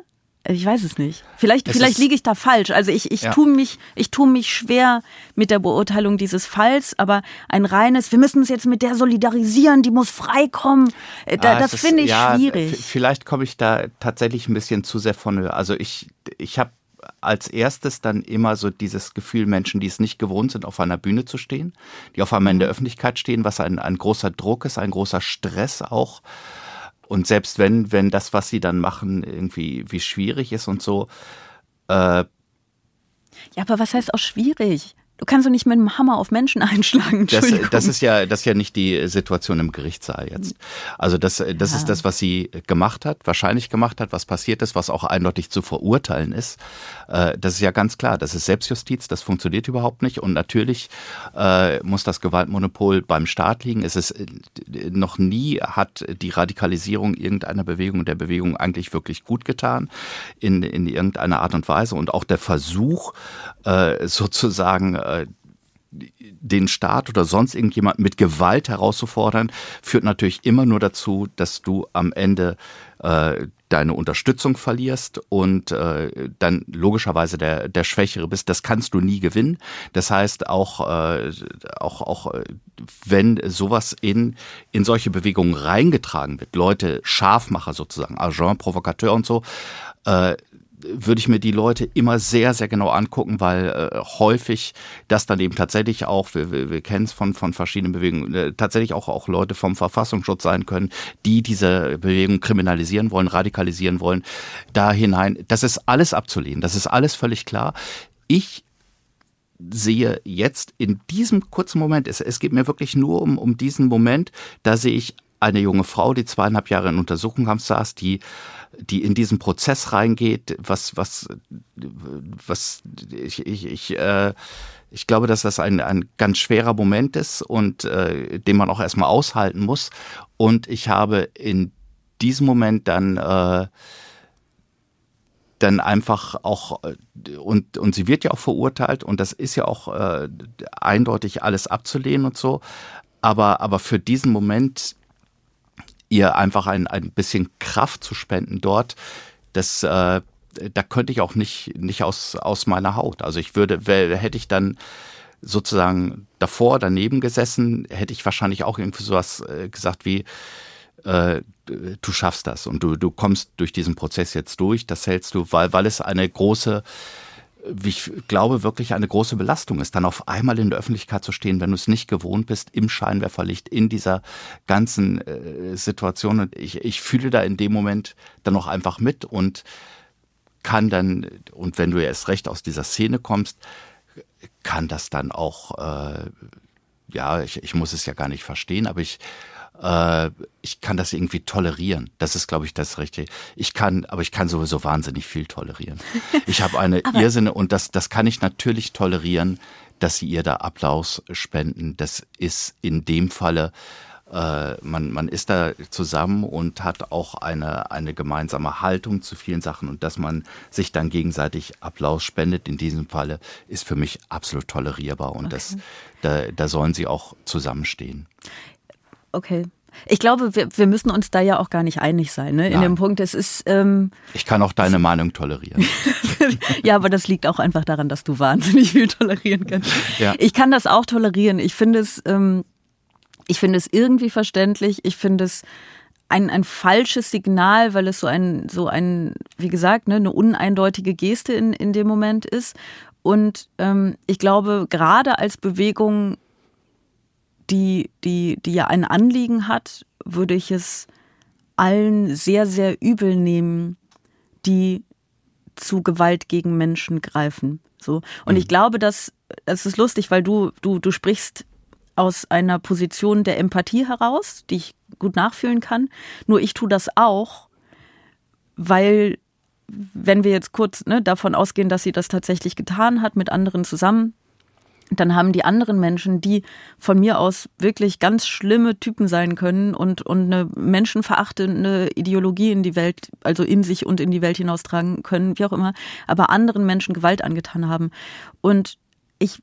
[SPEAKER 2] Ich weiß es nicht. Vielleicht, vielleicht liege ich da falsch. Also ich, ich ja. tue mich, ich tue mich schwer mit der Beurteilung dieses Falls, aber ein reines, wir müssen uns jetzt mit der solidarisieren, die muss freikommen. Äh, da, ah, das finde ich ja, schwierig.
[SPEAKER 1] Vielleicht komme ich da tatsächlich ein bisschen zu sehr von. Also ich, ich habe als erstes dann immer so dieses Gefühl, Menschen, die es nicht gewohnt sind, auf einer Bühne zu stehen, die auf einmal in der mhm. Öffentlichkeit stehen, was ein, ein großer Druck ist, ein großer Stress auch. Und selbst wenn, wenn das, was sie dann machen, irgendwie wie schwierig ist und so. Äh
[SPEAKER 2] ja, aber was heißt auch schwierig? Du kannst doch nicht mit dem Hammer auf Menschen einschlagen.
[SPEAKER 1] Das, das, ist ja, das ist ja nicht die Situation im Gerichtssaal jetzt. Also das, das ja. ist das, was sie gemacht hat, wahrscheinlich gemacht hat, was passiert ist, was auch eindeutig zu verurteilen ist. Äh, das ist ja ganz klar. Das ist Selbstjustiz. Das funktioniert überhaupt nicht. Und natürlich äh, muss das Gewaltmonopol beim Staat liegen. Es ist äh, noch nie hat die Radikalisierung irgendeiner Bewegung der Bewegung eigentlich wirklich gut getan in, in irgendeiner Art und Weise. Und auch der Versuch, sozusagen äh, den Staat oder sonst irgendjemand mit Gewalt herauszufordern, führt natürlich immer nur dazu, dass du am Ende äh, deine Unterstützung verlierst und äh, dann logischerweise der, der Schwächere bist, das kannst du nie gewinnen. Das heißt, auch, äh, auch, auch äh, wenn sowas in, in solche Bewegungen reingetragen wird, Leute, Scharfmacher sozusagen, Agent, Provokateur und so, äh, würde ich mir die Leute immer sehr, sehr genau angucken, weil äh, häufig das dann eben tatsächlich auch, wir, wir, wir kennen es von, von verschiedenen Bewegungen, äh, tatsächlich auch, auch Leute vom Verfassungsschutz sein können, die diese Bewegung kriminalisieren wollen, radikalisieren wollen. Da hinein, das ist alles abzulehnen, das ist alles völlig klar. Ich sehe jetzt in diesem kurzen Moment, es, es geht mir wirklich nur um, um diesen Moment, da sehe ich eine junge Frau, die zweieinhalb Jahre in Untersuchungshaft saß, die die in diesen Prozess reingeht, was, was, was ich, ich, ich, äh, ich glaube, dass das ein, ein ganz schwerer Moment ist und äh, den man auch erstmal aushalten muss. Und ich habe in diesem Moment dann äh, dann einfach auch und und sie wird ja auch verurteilt und das ist ja auch äh, eindeutig alles abzulehnen und so aber aber für diesen Moment ihr einfach ein, ein bisschen Kraft zu spenden dort, das, äh, da könnte ich auch nicht, nicht aus, aus meiner Haut. Also ich würde, hätte ich dann sozusagen davor, daneben gesessen, hätte ich wahrscheinlich auch irgendwie sowas äh, gesagt wie, äh, du schaffst das und du, du kommst durch diesen Prozess jetzt durch, das hältst du, weil, weil es eine große ich glaube, wirklich eine große Belastung ist, dann auf einmal in der Öffentlichkeit zu stehen, wenn du es nicht gewohnt bist, im Scheinwerferlicht, in dieser ganzen äh, Situation. Und ich, ich fühle da in dem Moment dann auch einfach mit und kann dann, und wenn du erst recht aus dieser Szene kommst, kann das dann auch, äh, ja, ich, ich muss es ja gar nicht verstehen, aber ich äh, ich kann das irgendwie tolerieren. Das ist, glaube ich, das Richtige. Ich kann, aber ich kann sowieso wahnsinnig viel tolerieren. Ich habe eine Irrsinne und das, das kann ich natürlich tolerieren, dass sie ihr da Applaus spenden. Das ist in dem Falle äh, man, man ist da zusammen und hat auch eine, eine gemeinsame Haltung zu vielen Sachen und dass man sich dann gegenseitig Applaus spendet, in diesem Falle, ist für mich absolut tolerierbar und okay. das, da, da sollen sie auch zusammenstehen.
[SPEAKER 2] Okay. Ich glaube, wir, wir müssen uns da ja auch gar nicht einig sein, ne? In dem Punkt, es ist. Ähm,
[SPEAKER 1] ich kann auch deine Meinung tolerieren.
[SPEAKER 2] ja, aber das liegt auch einfach daran, dass du wahnsinnig viel tolerieren kannst. Ja. Ich kann das auch tolerieren. Ich finde es, ähm, ich finde es irgendwie verständlich. Ich finde es ein, ein falsches Signal, weil es so ein, so ein, wie gesagt, ne, eine uneindeutige Geste in, in dem Moment ist. Und ähm, ich glaube, gerade als Bewegung die, die, die ja ein Anliegen hat, würde ich es allen sehr, sehr übel nehmen, die zu Gewalt gegen Menschen greifen. So. Und mhm. ich glaube, dass, das ist lustig, weil du, du, du sprichst aus einer Position der Empathie heraus, die ich gut nachfühlen kann. Nur ich tue das auch, weil, wenn wir jetzt kurz ne, davon ausgehen, dass sie das tatsächlich getan hat, mit anderen zusammen, dann haben die anderen Menschen, die von mir aus wirklich ganz schlimme Typen sein können und, und eine menschenverachtende Ideologie in die Welt, also in sich und in die Welt hinaustragen können, wie auch immer, aber anderen Menschen Gewalt angetan haben. Und ich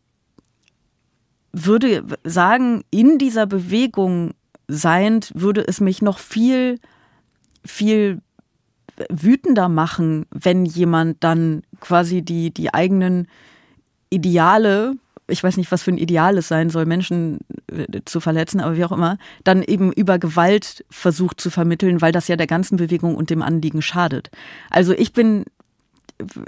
[SPEAKER 2] würde sagen, in dieser Bewegung seiend würde es mich noch viel, viel wütender machen, wenn jemand dann quasi die, die eigenen Ideale ich weiß nicht, was für ein Ideal es sein soll, Menschen äh, zu verletzen, aber wie auch immer, dann eben über Gewalt versucht zu vermitteln, weil das ja der ganzen Bewegung und dem Anliegen schadet. Also ich bin,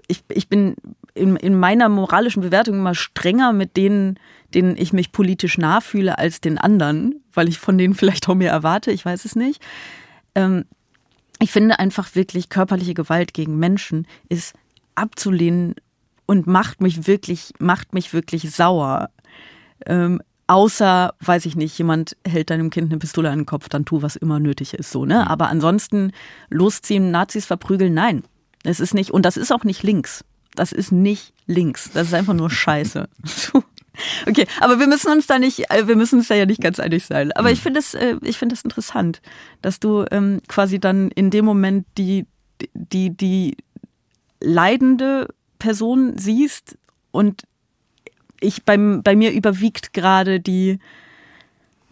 [SPEAKER 2] ich, ich bin in, in meiner moralischen Bewertung immer strenger mit denen, denen ich mich politisch nah fühle, als den anderen, weil ich von denen vielleicht auch mehr erwarte, ich weiß es nicht. Ähm, ich finde einfach wirklich körperliche Gewalt gegen Menschen ist abzulehnen und macht mich wirklich, macht mich wirklich sauer. Ähm, außer, weiß ich nicht, jemand hält deinem Kind eine Pistole an den Kopf, dann tu, was immer nötig ist, so, ne? Mhm. Aber ansonsten losziehen, Nazis verprügeln, nein. Es ist nicht, und das ist auch nicht links. Das ist nicht links. Das ist einfach nur Scheiße. Okay, aber wir müssen uns da nicht, äh, wir müssen uns da ja nicht ganz einig sein. Aber ich mhm. finde es, äh, ich finde es interessant, dass du ähm, quasi dann in dem Moment die, die, die leidende Person siehst und ich beim, bei mir überwiegt gerade die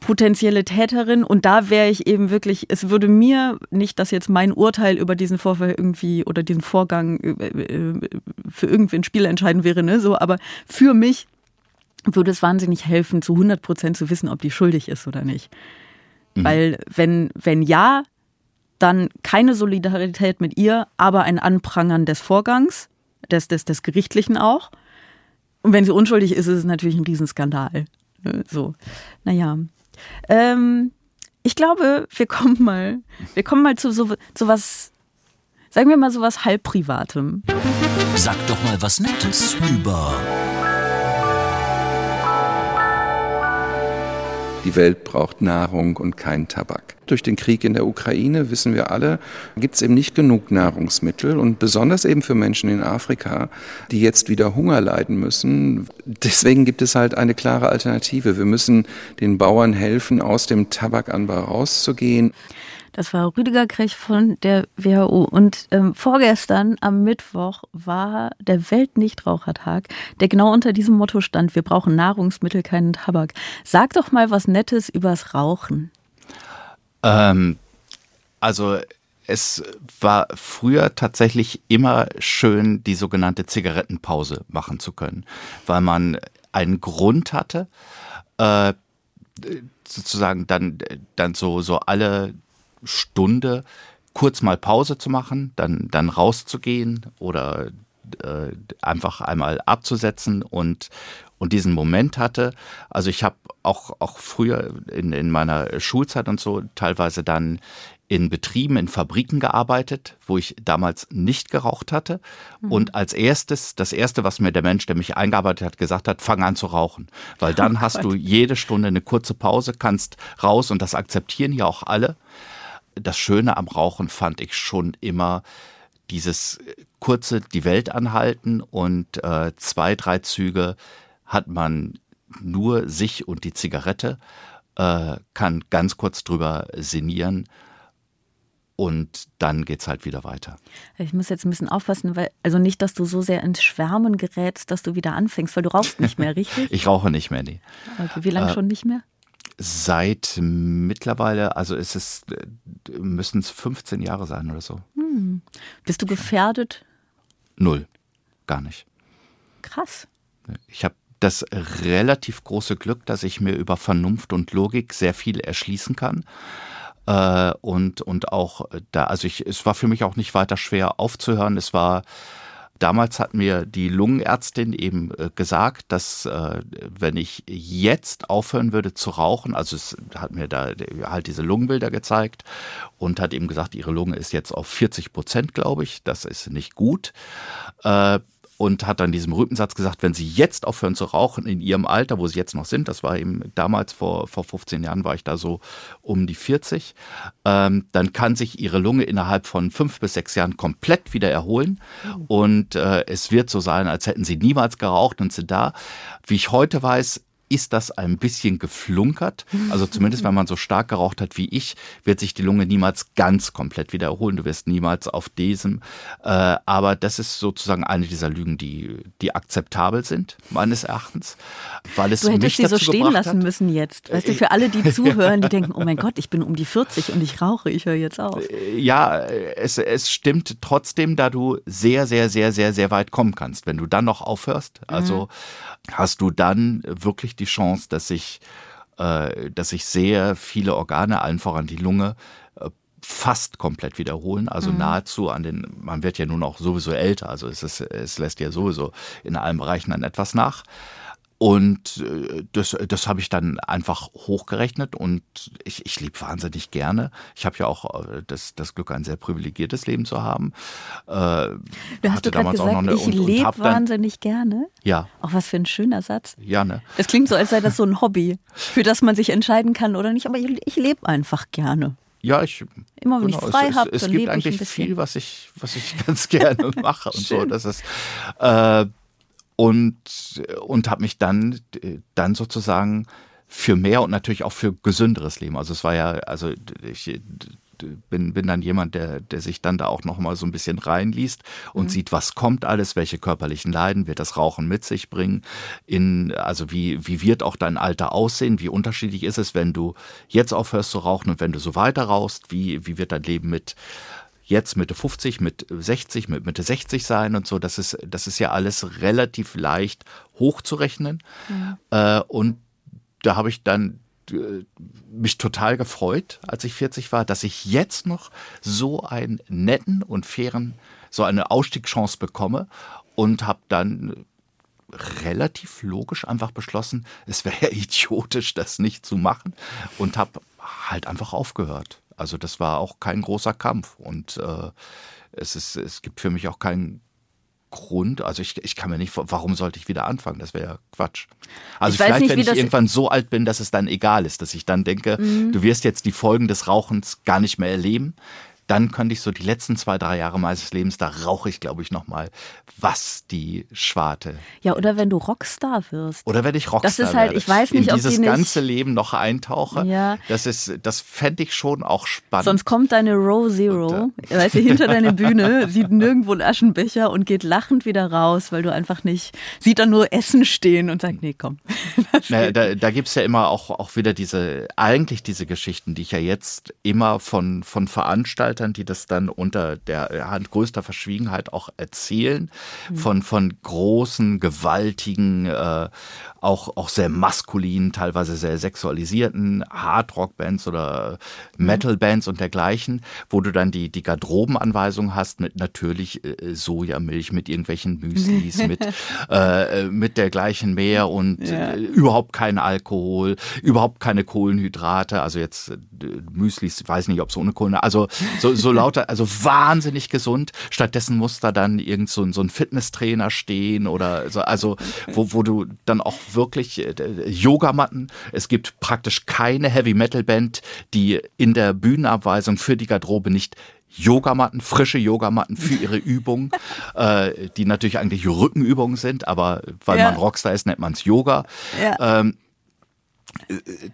[SPEAKER 2] potenzielle Täterin und da wäre ich eben wirklich, es würde mir nicht, dass jetzt mein Urteil über diesen Vorfall irgendwie oder diesen Vorgang äh, äh, für irgendwie ein Spiel entscheiden wäre, ne, so, aber für mich würde es wahnsinnig helfen, zu 100 Prozent zu wissen, ob die schuldig ist oder nicht. Mhm. Weil wenn, wenn ja, dann keine Solidarität mit ihr, aber ein Anprangern des Vorgangs, des, des, des Gerichtlichen auch. Und wenn sie unschuldig ist, ist es natürlich ein Riesenskandal. Ne, so, naja. Ähm, ich glaube, wir kommen mal, wir kommen mal zu so, so was, sagen wir mal so was halb Privatem.
[SPEAKER 3] Sag doch mal was Nettes über
[SPEAKER 6] Die Welt braucht Nahrung und keinen Tabak. Durch den Krieg in der Ukraine, wissen wir alle, gibt es eben nicht genug Nahrungsmittel und besonders eben für Menschen in Afrika, die jetzt wieder Hunger leiden müssen. Deswegen gibt es halt eine klare Alternative. Wir müssen den Bauern helfen, aus dem Tabakanbau rauszugehen.
[SPEAKER 2] Das war Rüdiger Krech von der WHO. Und ähm, vorgestern am Mittwoch war der Weltnichtrauchertag, der genau unter diesem Motto stand, wir brauchen Nahrungsmittel, keinen Tabak. Sag doch mal was Nettes übers Rauchen.
[SPEAKER 1] Ähm, also es war früher tatsächlich immer schön, die sogenannte Zigarettenpause machen zu können, weil man einen Grund hatte, äh, sozusagen dann, dann so, so alle Stunde kurz mal Pause zu machen, dann, dann rauszugehen oder äh, einfach einmal abzusetzen und, und diesen Moment hatte. Also ich habe auch, auch früher in, in meiner Schulzeit und so teilweise dann in Betrieben, in Fabriken gearbeitet, wo ich damals nicht geraucht hatte. Mhm. Und als erstes, das erste, was mir der Mensch, der mich eingearbeitet hat, gesagt hat, fang an zu rauchen. Weil dann oh hast Gott. du jede Stunde eine kurze Pause, kannst raus und das akzeptieren ja auch alle das Schöne am Rauchen fand ich schon immer dieses kurze die Welt anhalten und äh, zwei, drei Züge hat man nur sich und die Zigarette, äh, kann ganz kurz drüber sinnieren und dann geht's halt wieder weiter.
[SPEAKER 2] Ich muss jetzt ein bisschen aufpassen, weil also nicht, dass du so sehr ins Schwärmen gerätst, dass du wieder anfängst, weil du rauchst nicht mehr, richtig?
[SPEAKER 1] ich rauche nicht mehr, nee.
[SPEAKER 2] Okay, wie lange äh, schon nicht mehr?
[SPEAKER 1] Seit mittlerweile, also es ist, müssen es 15 Jahre sein oder so. Hm.
[SPEAKER 2] Bist du gefährdet?
[SPEAKER 1] Null, gar nicht.
[SPEAKER 2] Krass.
[SPEAKER 1] Ich habe das relativ große Glück, dass ich mir über Vernunft und Logik sehr viel erschließen kann. Äh, und, und auch da, also ich, es war für mich auch nicht weiter schwer aufzuhören. Es war Damals hat mir die Lungenärztin eben äh, gesagt, dass äh, wenn ich jetzt aufhören würde zu rauchen, also es hat mir da halt diese Lungenbilder gezeigt und hat eben gesagt, ihre Lunge ist jetzt auf 40 Prozent, glaube ich. Das ist nicht gut. Und hat dann diesem Rüpensatz gesagt, wenn Sie jetzt aufhören zu rauchen in Ihrem Alter, wo Sie jetzt noch sind, das war eben damals vor, vor 15 Jahren war ich da so um die 40, ähm, dann kann sich Ihre Lunge innerhalb von fünf bis sechs Jahren komplett wieder erholen und äh, es wird so sein, als hätten Sie niemals geraucht und sind da. Wie ich heute weiß, ist das ein bisschen geflunkert. Also zumindest, wenn man so stark geraucht hat wie ich, wird sich die Lunge niemals ganz komplett wieder erholen. Du wirst niemals auf diesem. Äh, aber das ist sozusagen eine dieser Lügen, die, die akzeptabel sind, meines Erachtens. Weil es
[SPEAKER 2] du hättest sie so stehen lassen hat. müssen jetzt. Weißt du, äh, für alle, die zuhören, die denken, oh mein Gott, ich bin um die 40 und ich rauche, ich höre jetzt auf.
[SPEAKER 1] Äh, ja, es, es stimmt trotzdem, da du sehr, sehr, sehr, sehr, sehr weit kommen kannst. Wenn du dann noch aufhörst, also mhm. hast du dann wirklich die Chance, dass sich, äh, dass sich sehr viele Organe, allen voran die Lunge, äh, fast komplett wiederholen, also mhm. nahezu an den, man wird ja nun auch sowieso älter, also es, ist, es lässt ja sowieso in allen Bereichen dann etwas nach. Und äh, das, das habe ich dann einfach hochgerechnet und ich, ich lebe wahnsinnig gerne. Ich habe ja auch äh, das, das Glück, ein sehr privilegiertes Leben zu haben.
[SPEAKER 2] Äh, du hast du gerade gesagt, eine, ich lebe wahnsinnig gerne?
[SPEAKER 1] Ja.
[SPEAKER 2] Auch was für ein schöner Satz.
[SPEAKER 1] Ja, ne?
[SPEAKER 2] Das klingt so, als sei das so ein Hobby, für das man sich entscheiden kann oder nicht. Aber ich, ich lebe einfach gerne.
[SPEAKER 1] Ja, ich.
[SPEAKER 2] Immer wenn genau, ich frei habe,
[SPEAKER 1] es, es, es gibt eigentlich viel, was ich, was ich ganz gerne mache und so. Das ist. Äh, und, und habe mich dann, dann sozusagen für mehr und natürlich auch für gesünderes Leben. Also es war ja, also ich, bin, bin dann jemand, der, der sich dann da auch nochmal so ein bisschen reinliest und mhm. sieht, was kommt alles, welche körperlichen Leiden wird das Rauchen mit sich bringen, in, also wie, wie wird auch dein Alter aussehen, wie unterschiedlich ist es, wenn du jetzt aufhörst zu rauchen und wenn du so weiter rauchst, wie, wie wird dein Leben mit jetzt Mitte 50, mit 60, mit Mitte 60 sein und so. Das ist, das ist ja alles relativ leicht hochzurechnen. Mhm. Äh, und da habe ich dann äh, mich total gefreut, als ich 40 war, dass ich jetzt noch so einen netten und fairen, so eine Ausstiegschance bekomme und habe dann relativ logisch einfach beschlossen, es wäre idiotisch, das nicht zu machen und habe halt einfach aufgehört. Also das war auch kein großer Kampf und äh, es, ist, es gibt für mich auch keinen Grund, also ich, ich kann mir nicht, warum sollte ich wieder anfangen? Das wäre ja Quatsch. Also ich vielleicht, nicht, wenn ich irgendwann so alt bin, dass es dann egal ist, dass ich dann denke, mhm. du wirst jetzt die Folgen des Rauchens gar nicht mehr erleben, dann könnte ich so die letzten zwei, drei Jahre meines Lebens, da rauche ich, glaube ich, nochmal, was die Schwarte.
[SPEAKER 2] Ja, oder wenn du Rockstar wirst.
[SPEAKER 1] Oder wenn ich Rockstar
[SPEAKER 2] Das ist halt,
[SPEAKER 1] werde.
[SPEAKER 2] ich weiß nicht,
[SPEAKER 1] In
[SPEAKER 2] ob
[SPEAKER 1] dieses ganze Leben noch eintauche.
[SPEAKER 2] Ja.
[SPEAKER 1] Das ist, das fände ich schon auch spannend.
[SPEAKER 2] Sonst kommt deine Row Zero, äh, weißt du, hinter deine Bühne, sieht nirgendwo einen Aschenbecher und geht lachend wieder raus, weil du einfach nicht, sieht dann nur Essen stehen und sagt, nee, komm.
[SPEAKER 1] Naja, da da gibt es ja immer auch, auch wieder diese, eigentlich diese Geschichten, die ich ja jetzt immer von, von Veranstaltern, die das dann unter der Hand größter Verschwiegenheit auch erzählen, mhm. von, von großen, gewaltigen, äh, auch, auch sehr maskulinen, teilweise sehr sexualisierten Hardrock-Bands oder Metal-Bands und dergleichen, wo du dann die, die Garderobenanweisung hast mit natürlich äh, Sojamilch, mit irgendwelchen Müslis, mit, äh, mit dergleichen mehr und ja. äh, überhaupt kein Alkohol, überhaupt keine Kohlenhydrate, also jetzt äh, Müslis, weiß nicht, ob es ohne Kohlenhydrate, also so, so lauter, also wahnsinnig gesund. Stattdessen muss da dann irgend so, so ein Fitnesstrainer stehen oder so, also wo, wo du dann auch wirklich äh, Yogamatten. Es gibt praktisch keine Heavy Metal Band, die in der Bühnenabweisung für die Garderobe nicht Yogamatten, frische Yogamatten für ihre Übungen, äh, die natürlich eigentlich Rückenübungen sind, aber weil ja. man Rockstar ist, nennt man es Yoga. Ja. Ähm,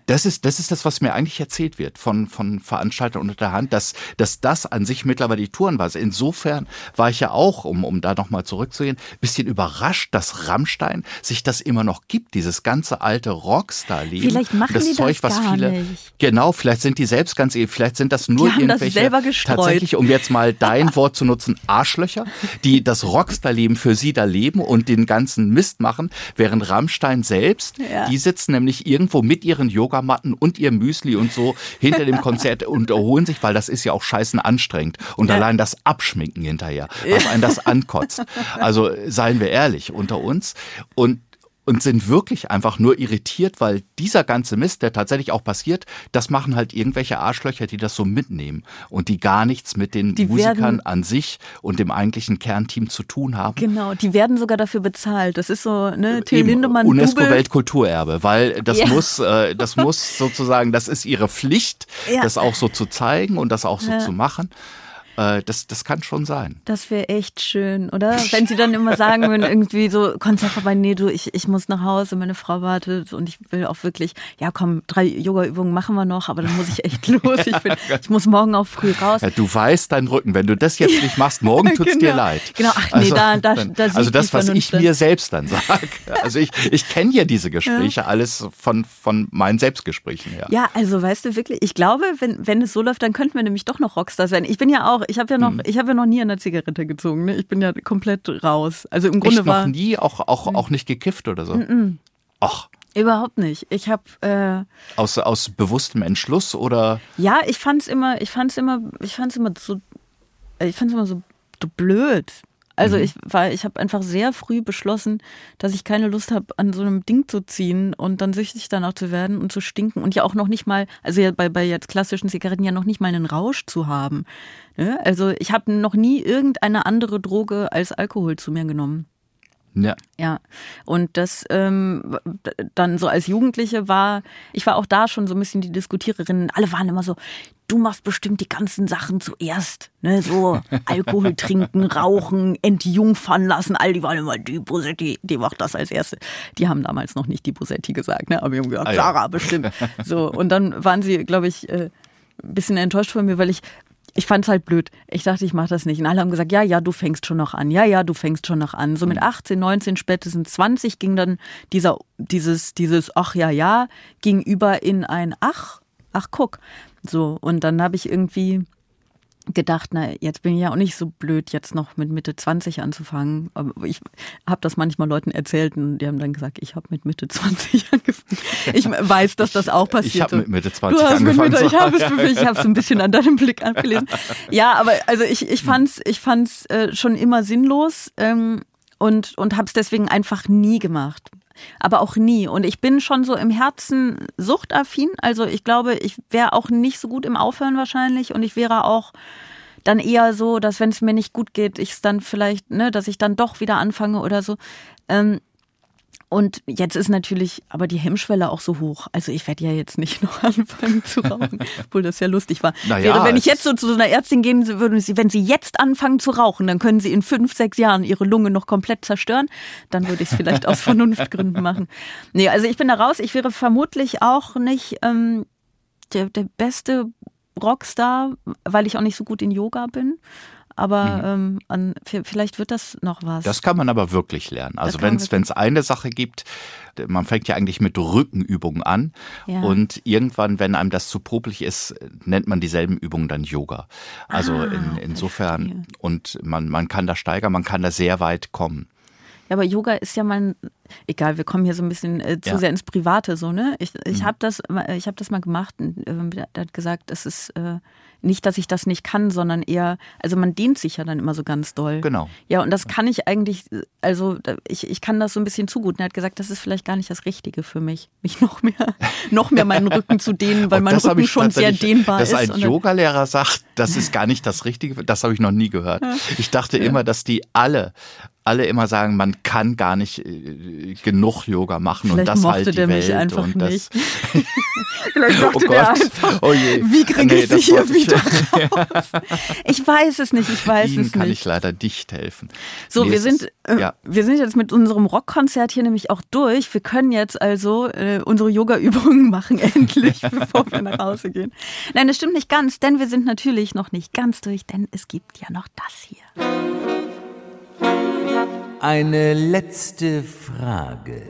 [SPEAKER 1] das ist, das ist das, was mir eigentlich erzählt wird von, von Veranstaltern unter der Hand, dass, dass das an sich mittlerweile die Touren war. Also insofern war ich ja auch, um, um da nochmal zurückzugehen, bisschen überrascht, dass Rammstein sich das immer noch gibt, dieses ganze alte Rockstar-Leben.
[SPEAKER 2] Vielleicht machen das die Zeug, das was viele, nicht.
[SPEAKER 1] Genau, vielleicht sind die selbst ganz, vielleicht sind das nur
[SPEAKER 2] die haben
[SPEAKER 1] irgendwelche,
[SPEAKER 2] das
[SPEAKER 1] tatsächlich, um jetzt mal dein Wort zu nutzen, Arschlöcher, die das Rockstar-Leben für sie da leben und den ganzen Mist machen, während Rammstein selbst, ja. die sitzen nämlich irgendwo mit ihren Yogamatten und ihr Müsli und so hinter dem Konzert und erholen sich, weil das ist ja auch scheißen anstrengend. Und allein das Abschminken hinterher, was einen das ankotzt. Also seien wir ehrlich unter uns. Und und sind wirklich einfach nur irritiert, weil dieser ganze Mist, der tatsächlich auch passiert, das machen halt irgendwelche Arschlöcher, die das so mitnehmen und die gar nichts mit den die Musikern an sich und dem eigentlichen Kernteam zu tun haben.
[SPEAKER 2] Genau, die werden sogar dafür bezahlt. Das ist so, ne, Till Lindemann.
[SPEAKER 1] UNESCO-Weltkulturerbe, weil das ja. muss, äh, das muss sozusagen, das ist ihre Pflicht, ja. das auch so zu zeigen und das auch so ja. zu machen. Äh, das, das kann schon sein.
[SPEAKER 2] Das wäre echt schön, oder? Wenn sie dann immer sagen würden, irgendwie so, Konzert vorbei, nee, du, ich, ich muss nach Hause, meine Frau wartet und ich will auch wirklich, ja komm, drei Yoga-Übungen machen wir noch, aber dann muss ich echt los. Ich, bin, ich muss morgen auch früh raus. Ja,
[SPEAKER 1] du weißt deinen Rücken, wenn du das jetzt nicht machst, morgen tut's
[SPEAKER 2] genau.
[SPEAKER 1] dir leid.
[SPEAKER 2] Genau, ach nee, also, da, da, da
[SPEAKER 1] Also das, was ich mir selbst dann sage. Also ich, ich kenne ja diese Gespräche ja. alles von, von meinen Selbstgesprächen her.
[SPEAKER 2] Ja, also weißt du wirklich, ich glaube, wenn, wenn es so läuft, dann könnten wir nämlich doch noch Rockstars werden. Ich bin ja auch, ich habe ja noch, mhm. ich habe ja noch nie eine Zigarette gezogen. Ne? Ich bin ja komplett raus. Also im Grunde
[SPEAKER 1] Echt
[SPEAKER 2] war
[SPEAKER 1] noch nie, auch auch auch nicht gekifft oder so.
[SPEAKER 2] Mhm.
[SPEAKER 1] Ach.
[SPEAKER 2] Überhaupt nicht. Ich habe äh,
[SPEAKER 1] aus aus bewusstem Entschluss oder?
[SPEAKER 2] Ja, ich fand's immer, ich fand's immer, ich fand's immer so, ich fand's immer so blöd. Also mhm. ich war, ich habe einfach sehr früh beschlossen, dass ich keine Lust habe, an so einem Ding zu ziehen und dann süchtig danach zu werden und zu stinken und ja auch noch nicht mal, also ja bei, bei jetzt klassischen Zigaretten ja noch nicht mal einen Rausch zu haben. Ne? Also ich habe noch nie irgendeine andere Droge als Alkohol zu mir genommen.
[SPEAKER 1] Ja.
[SPEAKER 2] Ja. Und das ähm, dann so als Jugendliche war, ich war auch da schon so ein bisschen die Diskutiererin. Alle waren immer so, du machst bestimmt die ganzen Sachen zuerst. Ne? So Alkohol trinken, rauchen, entjungfern lassen. All die waren immer, die Bosetti, die macht das als erste. Die haben damals noch nicht die Bosetti gesagt, ne? aber wir haben gesagt, ah, ja. bestimmt. So, und dann waren sie, glaube ich, äh, ein bisschen enttäuscht von mir, weil ich ich fand es halt blöd. Ich dachte, ich mache das nicht. Und alle haben gesagt, ja, ja, du fängst schon noch an. Ja, ja, du fängst schon noch an. So mit 18, mhm. 19, spätestens 20 ging dann dieser, dieses, dieses, ach ja, ja, gegenüber in ein, ach, ach, guck. So. Und dann habe ich irgendwie gedacht, na, jetzt bin ich ja auch nicht so blöd, jetzt noch mit Mitte 20 anzufangen. Aber ich habe das manchmal Leuten erzählt und die haben dann gesagt, ich habe mit Mitte 20 angefangen. Ich weiß, dass das auch passiert.
[SPEAKER 1] Ich habe mit Mitte 20 du hast angefangen. Mit
[SPEAKER 2] Mitte, ich habe es ich hab's ein bisschen an deinem Blick abgelesen. Ja, aber also ich, ich fand's, ich fand's äh, schon immer sinnlos ähm, und, und habe es deswegen einfach nie gemacht aber auch nie. Und ich bin schon so im Herzen suchtaffin. Also ich glaube, ich wäre auch nicht so gut im Aufhören wahrscheinlich und ich wäre auch dann eher so, dass wenn es mir nicht gut geht, ich es dann vielleicht, ne, dass ich dann doch wieder anfange oder so. Ähm, und jetzt ist natürlich aber die Hemmschwelle auch so hoch. Also ich werde ja jetzt nicht noch anfangen zu rauchen, obwohl das ja lustig war. Naja, Wäre, wenn ich jetzt so zu so einer Ärztin gehen würde, wenn sie jetzt anfangen zu rauchen, dann können sie in fünf, sechs Jahren ihre Lunge noch komplett zerstören. Dann würde ich es vielleicht aus Vernunftgründen machen. Nee, also ich bin da raus. Ich wäre vermutlich auch nicht ähm, der, der beste Rockstar, weil ich auch nicht so gut in Yoga bin aber mhm. ähm, an, vielleicht wird das noch was.
[SPEAKER 1] Das kann man aber wirklich lernen. Also wenn es eine Sache gibt, man fängt ja eigentlich mit Rückenübungen an ja. und irgendwann, wenn einem das zu popelig ist, nennt man dieselben Übungen dann Yoga. Also ah, in, insofern verstehe. und man, man kann da steigern, man kann da sehr weit kommen.
[SPEAKER 2] Ja, aber Yoga ist ja mal, egal, wir kommen hier so ein bisschen äh, zu ja. sehr ins Private so, ne? Ich, ich mhm. habe das, ich habe das mal gemacht und äh, hat gesagt, es ist äh, nicht, dass ich das nicht kann, sondern eher, also man dehnt sich ja dann immer so ganz doll.
[SPEAKER 1] Genau.
[SPEAKER 2] Ja, und das kann ich eigentlich, also ich, ich kann das so ein bisschen zu gut. Und er hat gesagt, das ist vielleicht gar nicht das Richtige für mich, mich noch mehr, noch mehr meinen Rücken zu dehnen, weil mein Rücken schon sehr dehnbar
[SPEAKER 1] dass
[SPEAKER 2] ist.
[SPEAKER 1] Dass ein Yogalehrer sagt, das ist gar nicht das Richtige, das habe ich noch nie gehört. Ich dachte ja. immer, dass die alle alle immer sagen, man kann gar nicht äh, genug Yoga machen
[SPEAKER 2] Vielleicht
[SPEAKER 1] und das
[SPEAKER 2] mochte
[SPEAKER 1] halt die
[SPEAKER 2] der
[SPEAKER 1] Welt
[SPEAKER 2] mich einfach
[SPEAKER 1] und
[SPEAKER 2] das. Nicht. Vielleicht dachte oh der einfach, oh wie kriege nee, ich sie hier wieder raus? Ich weiß es nicht, ich weiß
[SPEAKER 1] Ihnen
[SPEAKER 2] es
[SPEAKER 1] kann
[SPEAKER 2] nicht.
[SPEAKER 1] ich leider nicht helfen.
[SPEAKER 2] So, nee, wir sind, äh, ja. wir sind jetzt mit unserem Rockkonzert hier nämlich auch durch. Wir können jetzt also äh, unsere Yoga-Übungen machen, endlich, bevor wir nach Hause gehen. Nein, das stimmt nicht ganz, denn wir sind natürlich noch nicht ganz durch, denn es gibt ja noch das hier.
[SPEAKER 3] Eine letzte Frage.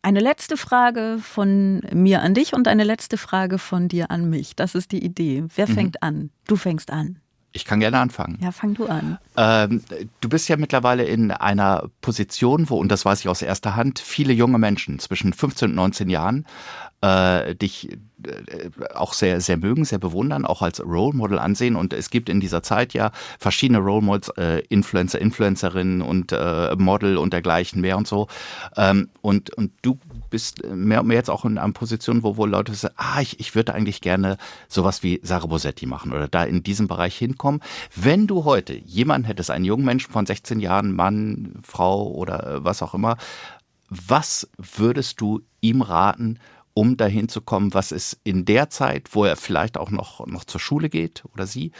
[SPEAKER 2] Eine letzte Frage von mir an dich und eine letzte Frage von dir an mich. Das ist die Idee. Wer mhm. fängt an? Du fängst an.
[SPEAKER 1] Ich kann gerne anfangen.
[SPEAKER 2] Ja, fang du an.
[SPEAKER 1] Ähm, du bist ja mittlerweile in einer Position, wo, und das weiß ich aus erster Hand, viele junge Menschen zwischen 15 und 19 Jahren äh, dich äh, auch sehr, sehr mögen, sehr bewundern, auch als Role Model ansehen. Und es gibt in dieser Zeit ja verschiedene Role Models, äh, Influencer, Influencerinnen und äh, Model und dergleichen mehr und so. Ähm, und, und du bist mehr und mehr jetzt auch in einer Position, wo, wo Leute sagen, ah, ich, ich würde eigentlich gerne sowas wie Sarah Bosetti machen oder da in diesem Bereich hinkommen. Wenn du heute jemanden hättest, einen jungen Menschen von 16 Jahren, Mann, Frau oder äh, was auch immer, was würdest du ihm raten, um dahin zu kommen, was ist in der Zeit, wo er vielleicht auch noch, noch zur Schule geht oder sie,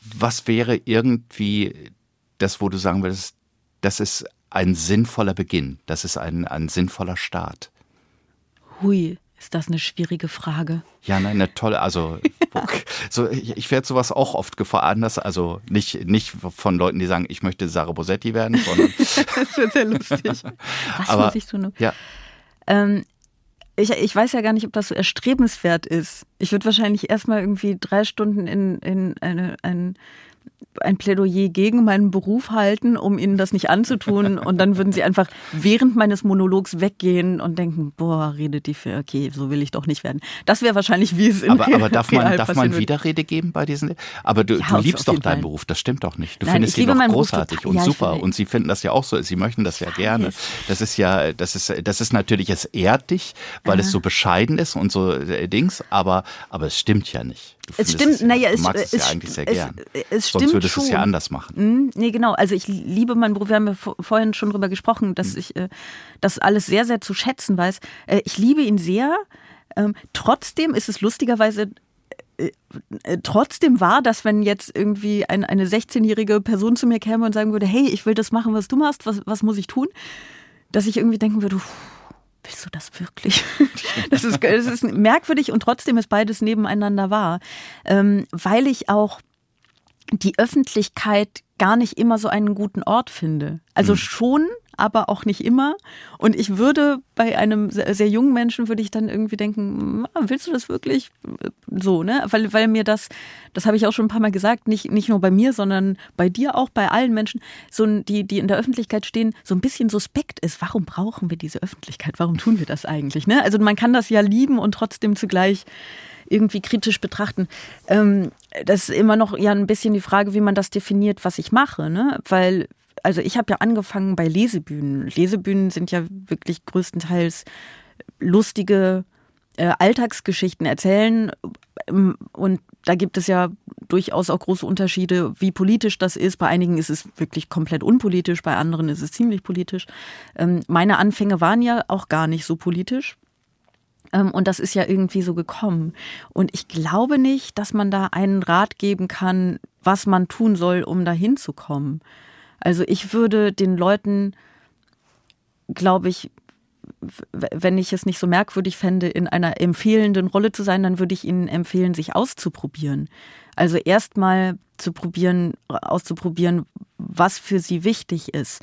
[SPEAKER 1] was wäre irgendwie das, wo du sagen würdest, das ist ein sinnvoller Beginn, das ist ein, ein sinnvoller Start?
[SPEAKER 2] Hui, ist das eine schwierige Frage?
[SPEAKER 1] Ja, nein, eine tolle, also so, ich, ich werde sowas auch oft gefragt, anders, also nicht, nicht von Leuten, die sagen, ich möchte Sarah Bosetti werden, sondern.
[SPEAKER 2] das wird sehr lustig. Was
[SPEAKER 1] Aber,
[SPEAKER 2] muss ich tun?
[SPEAKER 1] Ja.
[SPEAKER 2] Ähm, ich, ich weiß ja gar nicht, ob das so erstrebenswert ist. Ich würde wahrscheinlich erstmal irgendwie drei Stunden in, in eine, ein ein Plädoyer gegen meinen Beruf halten, um ihnen das nicht anzutun. Und dann würden sie einfach während meines Monologs weggehen und denken, boah, redet die für, okay, so will ich doch nicht werden. Das wäre wahrscheinlich, wie es in
[SPEAKER 1] Aber, aber darf man, darf man Widerrede geben bei diesen? Aber du, ja, du liebst doch deinen Fall. Beruf, das stimmt doch nicht. Du Nein, findest ihn doch großartig und ja, super. Und sie finden das ja auch so. Sie möchten das ja gerne. Das ist ja, das ist, das ist natürlich, es ehrt dich, weil Aha. es so bescheiden ist und so äh, Dings, aber, aber es stimmt ja nicht.
[SPEAKER 2] Du es stimmt, naja, es,
[SPEAKER 1] es, es, ja eigentlich sehr
[SPEAKER 2] es,
[SPEAKER 1] gern.
[SPEAKER 2] es stimmt Sonst
[SPEAKER 1] würdest du es ja anders machen.
[SPEAKER 2] Mhm, nee, genau. Also ich liebe meinen Beruf. Wir haben ja vorhin schon drüber gesprochen, dass mhm. ich äh, das alles sehr, sehr zu schätzen weiß. Äh, ich liebe ihn sehr. Ähm, trotzdem ist es lustigerweise äh, äh, trotzdem wahr, dass wenn jetzt irgendwie ein, eine 16-jährige Person zu mir käme und sagen würde, hey, ich will das machen, was du machst, was, was muss ich tun? Dass ich irgendwie denken würde, willst du das wirklich? das, ist, das ist merkwürdig und trotzdem ist beides nebeneinander wahr, ähm, weil ich auch die Öffentlichkeit gar nicht immer so einen guten Ort finde. Also mhm. schon, aber auch nicht immer. Und ich würde bei einem sehr, sehr, jungen Menschen würde ich dann irgendwie denken, ah, willst du das wirklich so, ne? Weil, weil mir das, das habe ich auch schon ein paar Mal gesagt, nicht, nicht nur bei mir, sondern bei dir auch, bei allen Menschen, so die, die in der Öffentlichkeit stehen, so ein bisschen suspekt ist. Warum brauchen wir diese Öffentlichkeit? Warum tun wir das eigentlich? Ne? Also man kann das ja lieben und trotzdem zugleich irgendwie kritisch betrachten. Ähm, das ist immer noch ja ein bisschen die Frage, wie man das definiert, was ich mache, ne? Weil also ich habe ja angefangen bei Lesebühnen. Lesebühnen sind ja wirklich größtenteils lustige äh, Alltagsgeschichten erzählen. Ähm, und da gibt es ja durchaus auch große Unterschiede, wie politisch das ist. Bei einigen ist es wirklich komplett unpolitisch, bei anderen ist es ziemlich politisch. Ähm, meine Anfänge waren ja auch gar nicht so politisch. Ähm, und das ist ja irgendwie so gekommen. Und ich glaube nicht, dass man da einen Rat geben kann, was man tun soll, um da hinzukommen. Also ich würde den Leuten, glaube ich, wenn ich es nicht so merkwürdig fände, in einer empfehlenden Rolle zu sein, dann würde ich ihnen empfehlen, sich auszuprobieren. Also erstmal zu probieren, auszuprobieren, was für sie wichtig ist.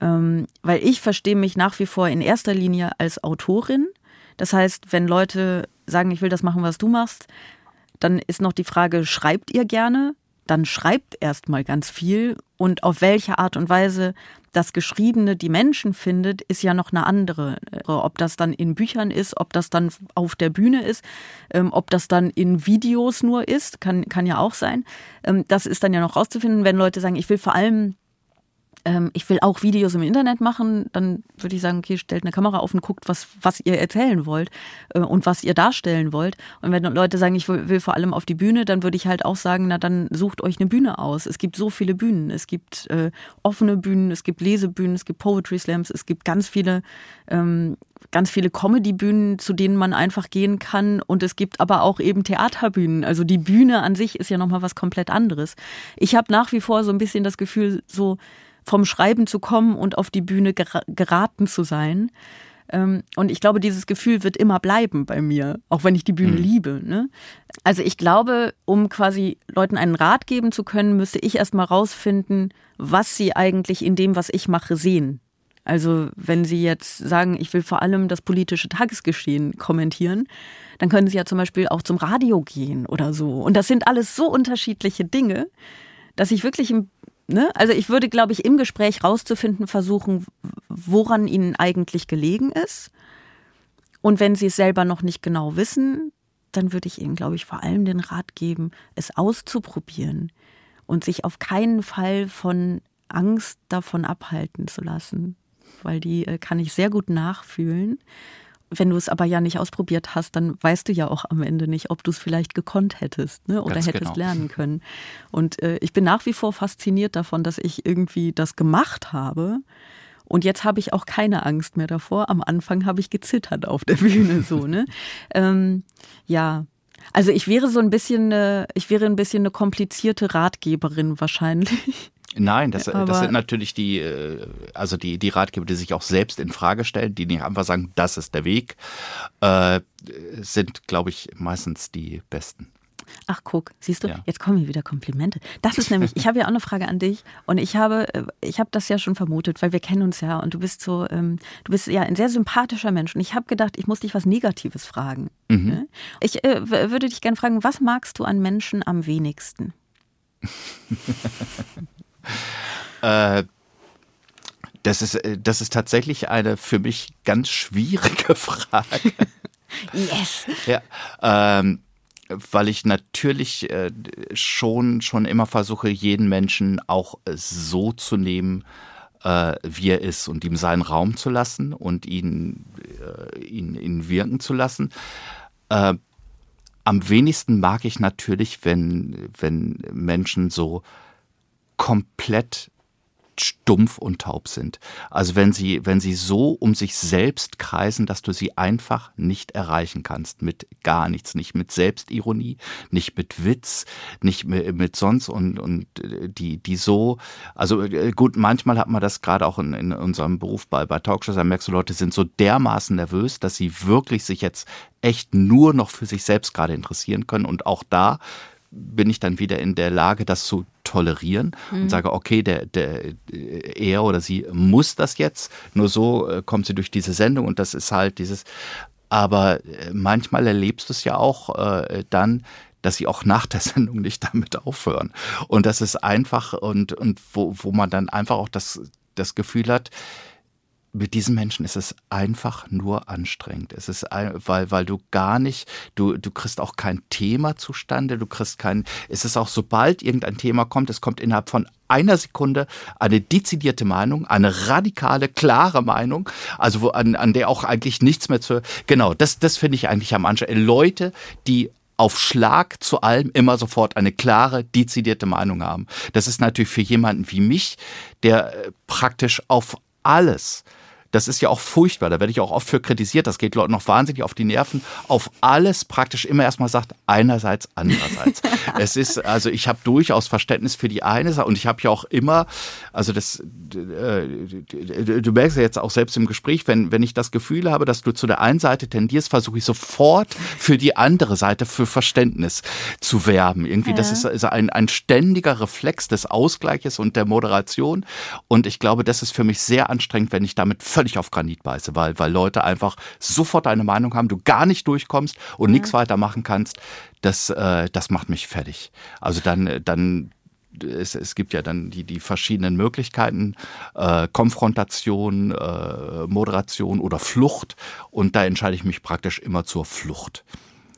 [SPEAKER 2] Ähm, weil ich verstehe mich nach wie vor in erster Linie als Autorin. Das heißt, wenn Leute sagen, ich will das machen, was du machst, dann ist noch die Frage, schreibt ihr gerne? Dann schreibt erstmal ganz viel und auf welche Art und Weise das Geschriebene die Menschen findet, ist ja noch eine andere. Ob das dann in Büchern ist, ob das dann auf der Bühne ist, ähm, ob das dann in Videos nur ist, kann, kann ja auch sein. Ähm, das ist dann ja noch rauszufinden, wenn Leute sagen, ich will vor allem ähm, ich will auch Videos im Internet machen, dann würde ich sagen, okay, stellt eine Kamera auf und guckt, was, was ihr erzählen wollt äh, und was ihr darstellen wollt. Und wenn Leute sagen, ich will, will, vor allem auf die Bühne, dann würde ich halt auch sagen, na dann sucht euch eine Bühne aus. Es gibt so viele Bühnen. Es gibt äh, offene Bühnen, es gibt Lesebühnen, es gibt Poetry Slams, es gibt ganz viele ähm, ganz viele Comedy-Bühnen, zu denen man einfach gehen kann. Und es gibt aber auch eben Theaterbühnen. Also die Bühne an sich ist ja nochmal was komplett anderes. Ich habe nach wie vor so ein bisschen das Gefühl, so vom Schreiben zu kommen und auf die Bühne geraten zu sein. Ähm, und ich glaube, dieses Gefühl wird immer bleiben bei mir, auch wenn ich die Bühne mhm. liebe. Ne? Also ich glaube, um quasi Leuten einen Rat geben zu können, müsste ich erstmal rausfinden, was sie eigentlich in dem, was ich mache, sehen. Also wenn Sie jetzt sagen, ich will vor allem das politische Tagesgeschehen kommentieren, dann können Sie ja zum Beispiel auch zum Radio gehen oder so. Und das sind alles so unterschiedliche Dinge, dass ich wirklich im Ne? Also ich würde, glaube ich, im Gespräch rauszufinden versuchen, woran ihnen eigentlich gelegen ist. Und wenn sie es selber noch nicht genau wissen, dann würde ich ihnen, glaube ich, vor allem den Rat geben, es auszuprobieren und sich auf keinen Fall von Angst davon abhalten zu lassen, weil die äh, kann ich sehr gut nachfühlen. Wenn du es aber ja nicht ausprobiert hast, dann weißt du ja auch am Ende nicht, ob du es vielleicht gekonnt hättest ne? oder Ganz hättest genau. lernen können. Und äh, ich bin nach wie vor fasziniert davon, dass ich irgendwie das gemacht habe. Und jetzt habe ich auch keine Angst mehr davor. Am Anfang habe ich gezittert auf der Bühne so, ne? ähm, ja. Also ich wäre so ein bisschen, äh, ich wäre ein bisschen eine komplizierte Ratgeberin wahrscheinlich.
[SPEAKER 1] Nein, das, das sind natürlich die, äh, also die, die Ratgeber, die sich auch selbst in Frage stellen, die nicht einfach sagen, das ist der Weg, äh, sind, glaube ich, meistens die besten.
[SPEAKER 2] Ach, guck, siehst du, ja. jetzt kommen hier wieder Komplimente. Das ist nämlich, ich habe ja auch eine Frage an dich und ich habe, äh, ich habe das ja schon vermutet, weil wir kennen uns ja und du bist so, ähm, du bist ja ein sehr sympathischer Mensch und ich habe gedacht, ich muss dich was Negatives fragen. Mhm. Ne? Ich äh, würde dich gerne fragen, was magst du an Menschen am wenigsten?
[SPEAKER 1] Äh, das ist, äh, das ist tatsächlich eine für mich ganz schwierige Frage.
[SPEAKER 2] yes.
[SPEAKER 1] Ja, ähm, weil ich natürlich äh, schon, schon immer versuche, jeden Menschen auch so zu nehmen, äh, wie er ist und ihm seinen Raum zu lassen und ihn, äh, ihn, ihn wirken zu lassen. Äh, am wenigsten mag ich natürlich, wenn, wenn Menschen so komplett stumpf und taub sind. Also wenn sie, wenn sie so um sich selbst kreisen, dass du sie einfach nicht erreichen kannst mit gar nichts, nicht mit Selbstironie, nicht mit Witz, nicht mit, sonst und, und die, die so, also äh, gut, manchmal hat man das gerade auch in, in unserem Beruf bei, bei Talkshows, da merkst du, Leute sind so dermaßen nervös, dass sie wirklich sich jetzt echt nur noch für sich selbst gerade interessieren können und auch da bin ich dann wieder in der Lage, das zu tolerieren mhm. und sage, okay, der, der, er oder sie muss das jetzt. Nur so äh, kommt sie durch diese Sendung und das ist halt dieses. Aber äh, manchmal erlebst du es ja auch äh, dann, dass sie auch nach der Sendung nicht damit aufhören. Und das ist einfach und, und wo, wo man dann einfach auch das, das Gefühl hat, mit diesen Menschen ist es einfach nur anstrengend. Es ist, weil, weil du gar nicht, du, du kriegst auch kein Thema zustande, du kriegst kein, es ist auch sobald irgendein Thema kommt, es kommt innerhalb von einer Sekunde eine dezidierte Meinung, eine radikale, klare Meinung, also wo, an, an der auch eigentlich nichts mehr zu, genau, das, das finde ich eigentlich am Anfang. Leute, die auf Schlag zu allem immer sofort eine klare, dezidierte Meinung haben. Das ist natürlich für jemanden wie mich, der äh, praktisch auf alles das ist ja auch furchtbar. Da werde ich auch oft für kritisiert. Das geht Leuten noch wahnsinnig auf die Nerven. Auf alles praktisch immer erstmal sagt, einerseits, andererseits. es ist, also ich habe durchaus Verständnis für die eine Sache und ich habe ja auch immer, also das, äh, du merkst ja jetzt auch selbst im Gespräch, wenn, wenn ich das Gefühl habe, dass du zu der einen Seite tendierst, versuche ich sofort für die andere Seite für Verständnis zu werben. Irgendwie, ja. das ist, ist ein, ein ständiger Reflex des Ausgleiches und der Moderation. Und ich glaube, das ist für mich sehr anstrengend, wenn ich damit völlig auf Granit beiße, weil, weil Leute einfach sofort eine Meinung haben, du gar nicht durchkommst und mhm. nichts weitermachen kannst. Das, äh, das macht mich fertig. Also dann, dann es, es gibt ja dann die, die verschiedenen Möglichkeiten, äh, Konfrontation, äh, Moderation oder Flucht. Und da entscheide ich mich praktisch immer zur Flucht.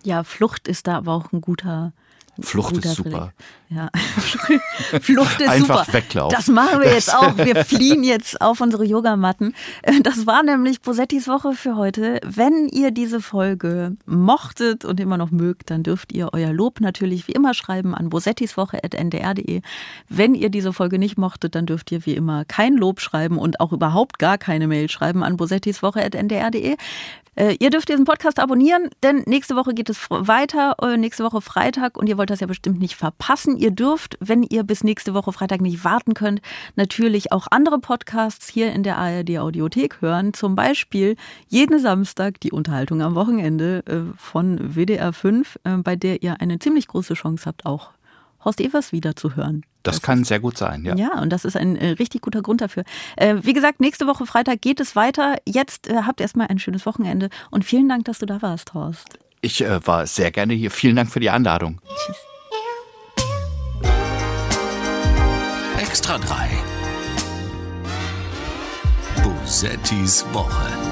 [SPEAKER 2] Ja, Flucht ist da aber auch ein guter,
[SPEAKER 1] Flucht ist super.
[SPEAKER 2] Ja. Flucht ist
[SPEAKER 1] Einfach
[SPEAKER 2] super.
[SPEAKER 1] weglaufen.
[SPEAKER 2] Das machen wir jetzt auch. Wir fliehen jetzt auf unsere Yogamatten. Das war nämlich Bosettis Woche für heute. Wenn ihr diese Folge mochtet und immer noch mögt, dann dürft ihr euer Lob natürlich wie immer schreiben an bosettiswoche.ndr.de. Wenn ihr diese Folge nicht mochtet, dann dürft ihr wie immer kein Lob schreiben und auch überhaupt gar keine Mail schreiben an bosettiswoche.ndr.de. Äh, ihr dürft diesen Podcast abonnieren, denn nächste Woche geht es weiter, äh, nächste Woche Freitag und ihr wollt das ja bestimmt nicht verpassen. Ihr dürft, wenn ihr bis nächste Woche Freitag nicht warten könnt, natürlich auch andere Podcasts hier in der ARD Audiothek hören. Zum Beispiel jeden Samstag die Unterhaltung am Wochenende äh, von WDR 5, bei der ihr eine ziemlich große Chance habt, auch Horst Evers wieder zu hören.
[SPEAKER 1] Das, das kann ist, sehr gut sein, ja.
[SPEAKER 2] Ja, und das ist ein äh, richtig guter Grund dafür. Äh, wie gesagt, nächste Woche Freitag geht es weiter. Jetzt äh, habt erstmal ein schönes Wochenende und vielen Dank, dass du da warst, Horst.
[SPEAKER 1] Ich äh, war sehr gerne hier. Vielen Dank für die Einladung. Tschüss.
[SPEAKER 3] Extra 3. Bosettis Woche.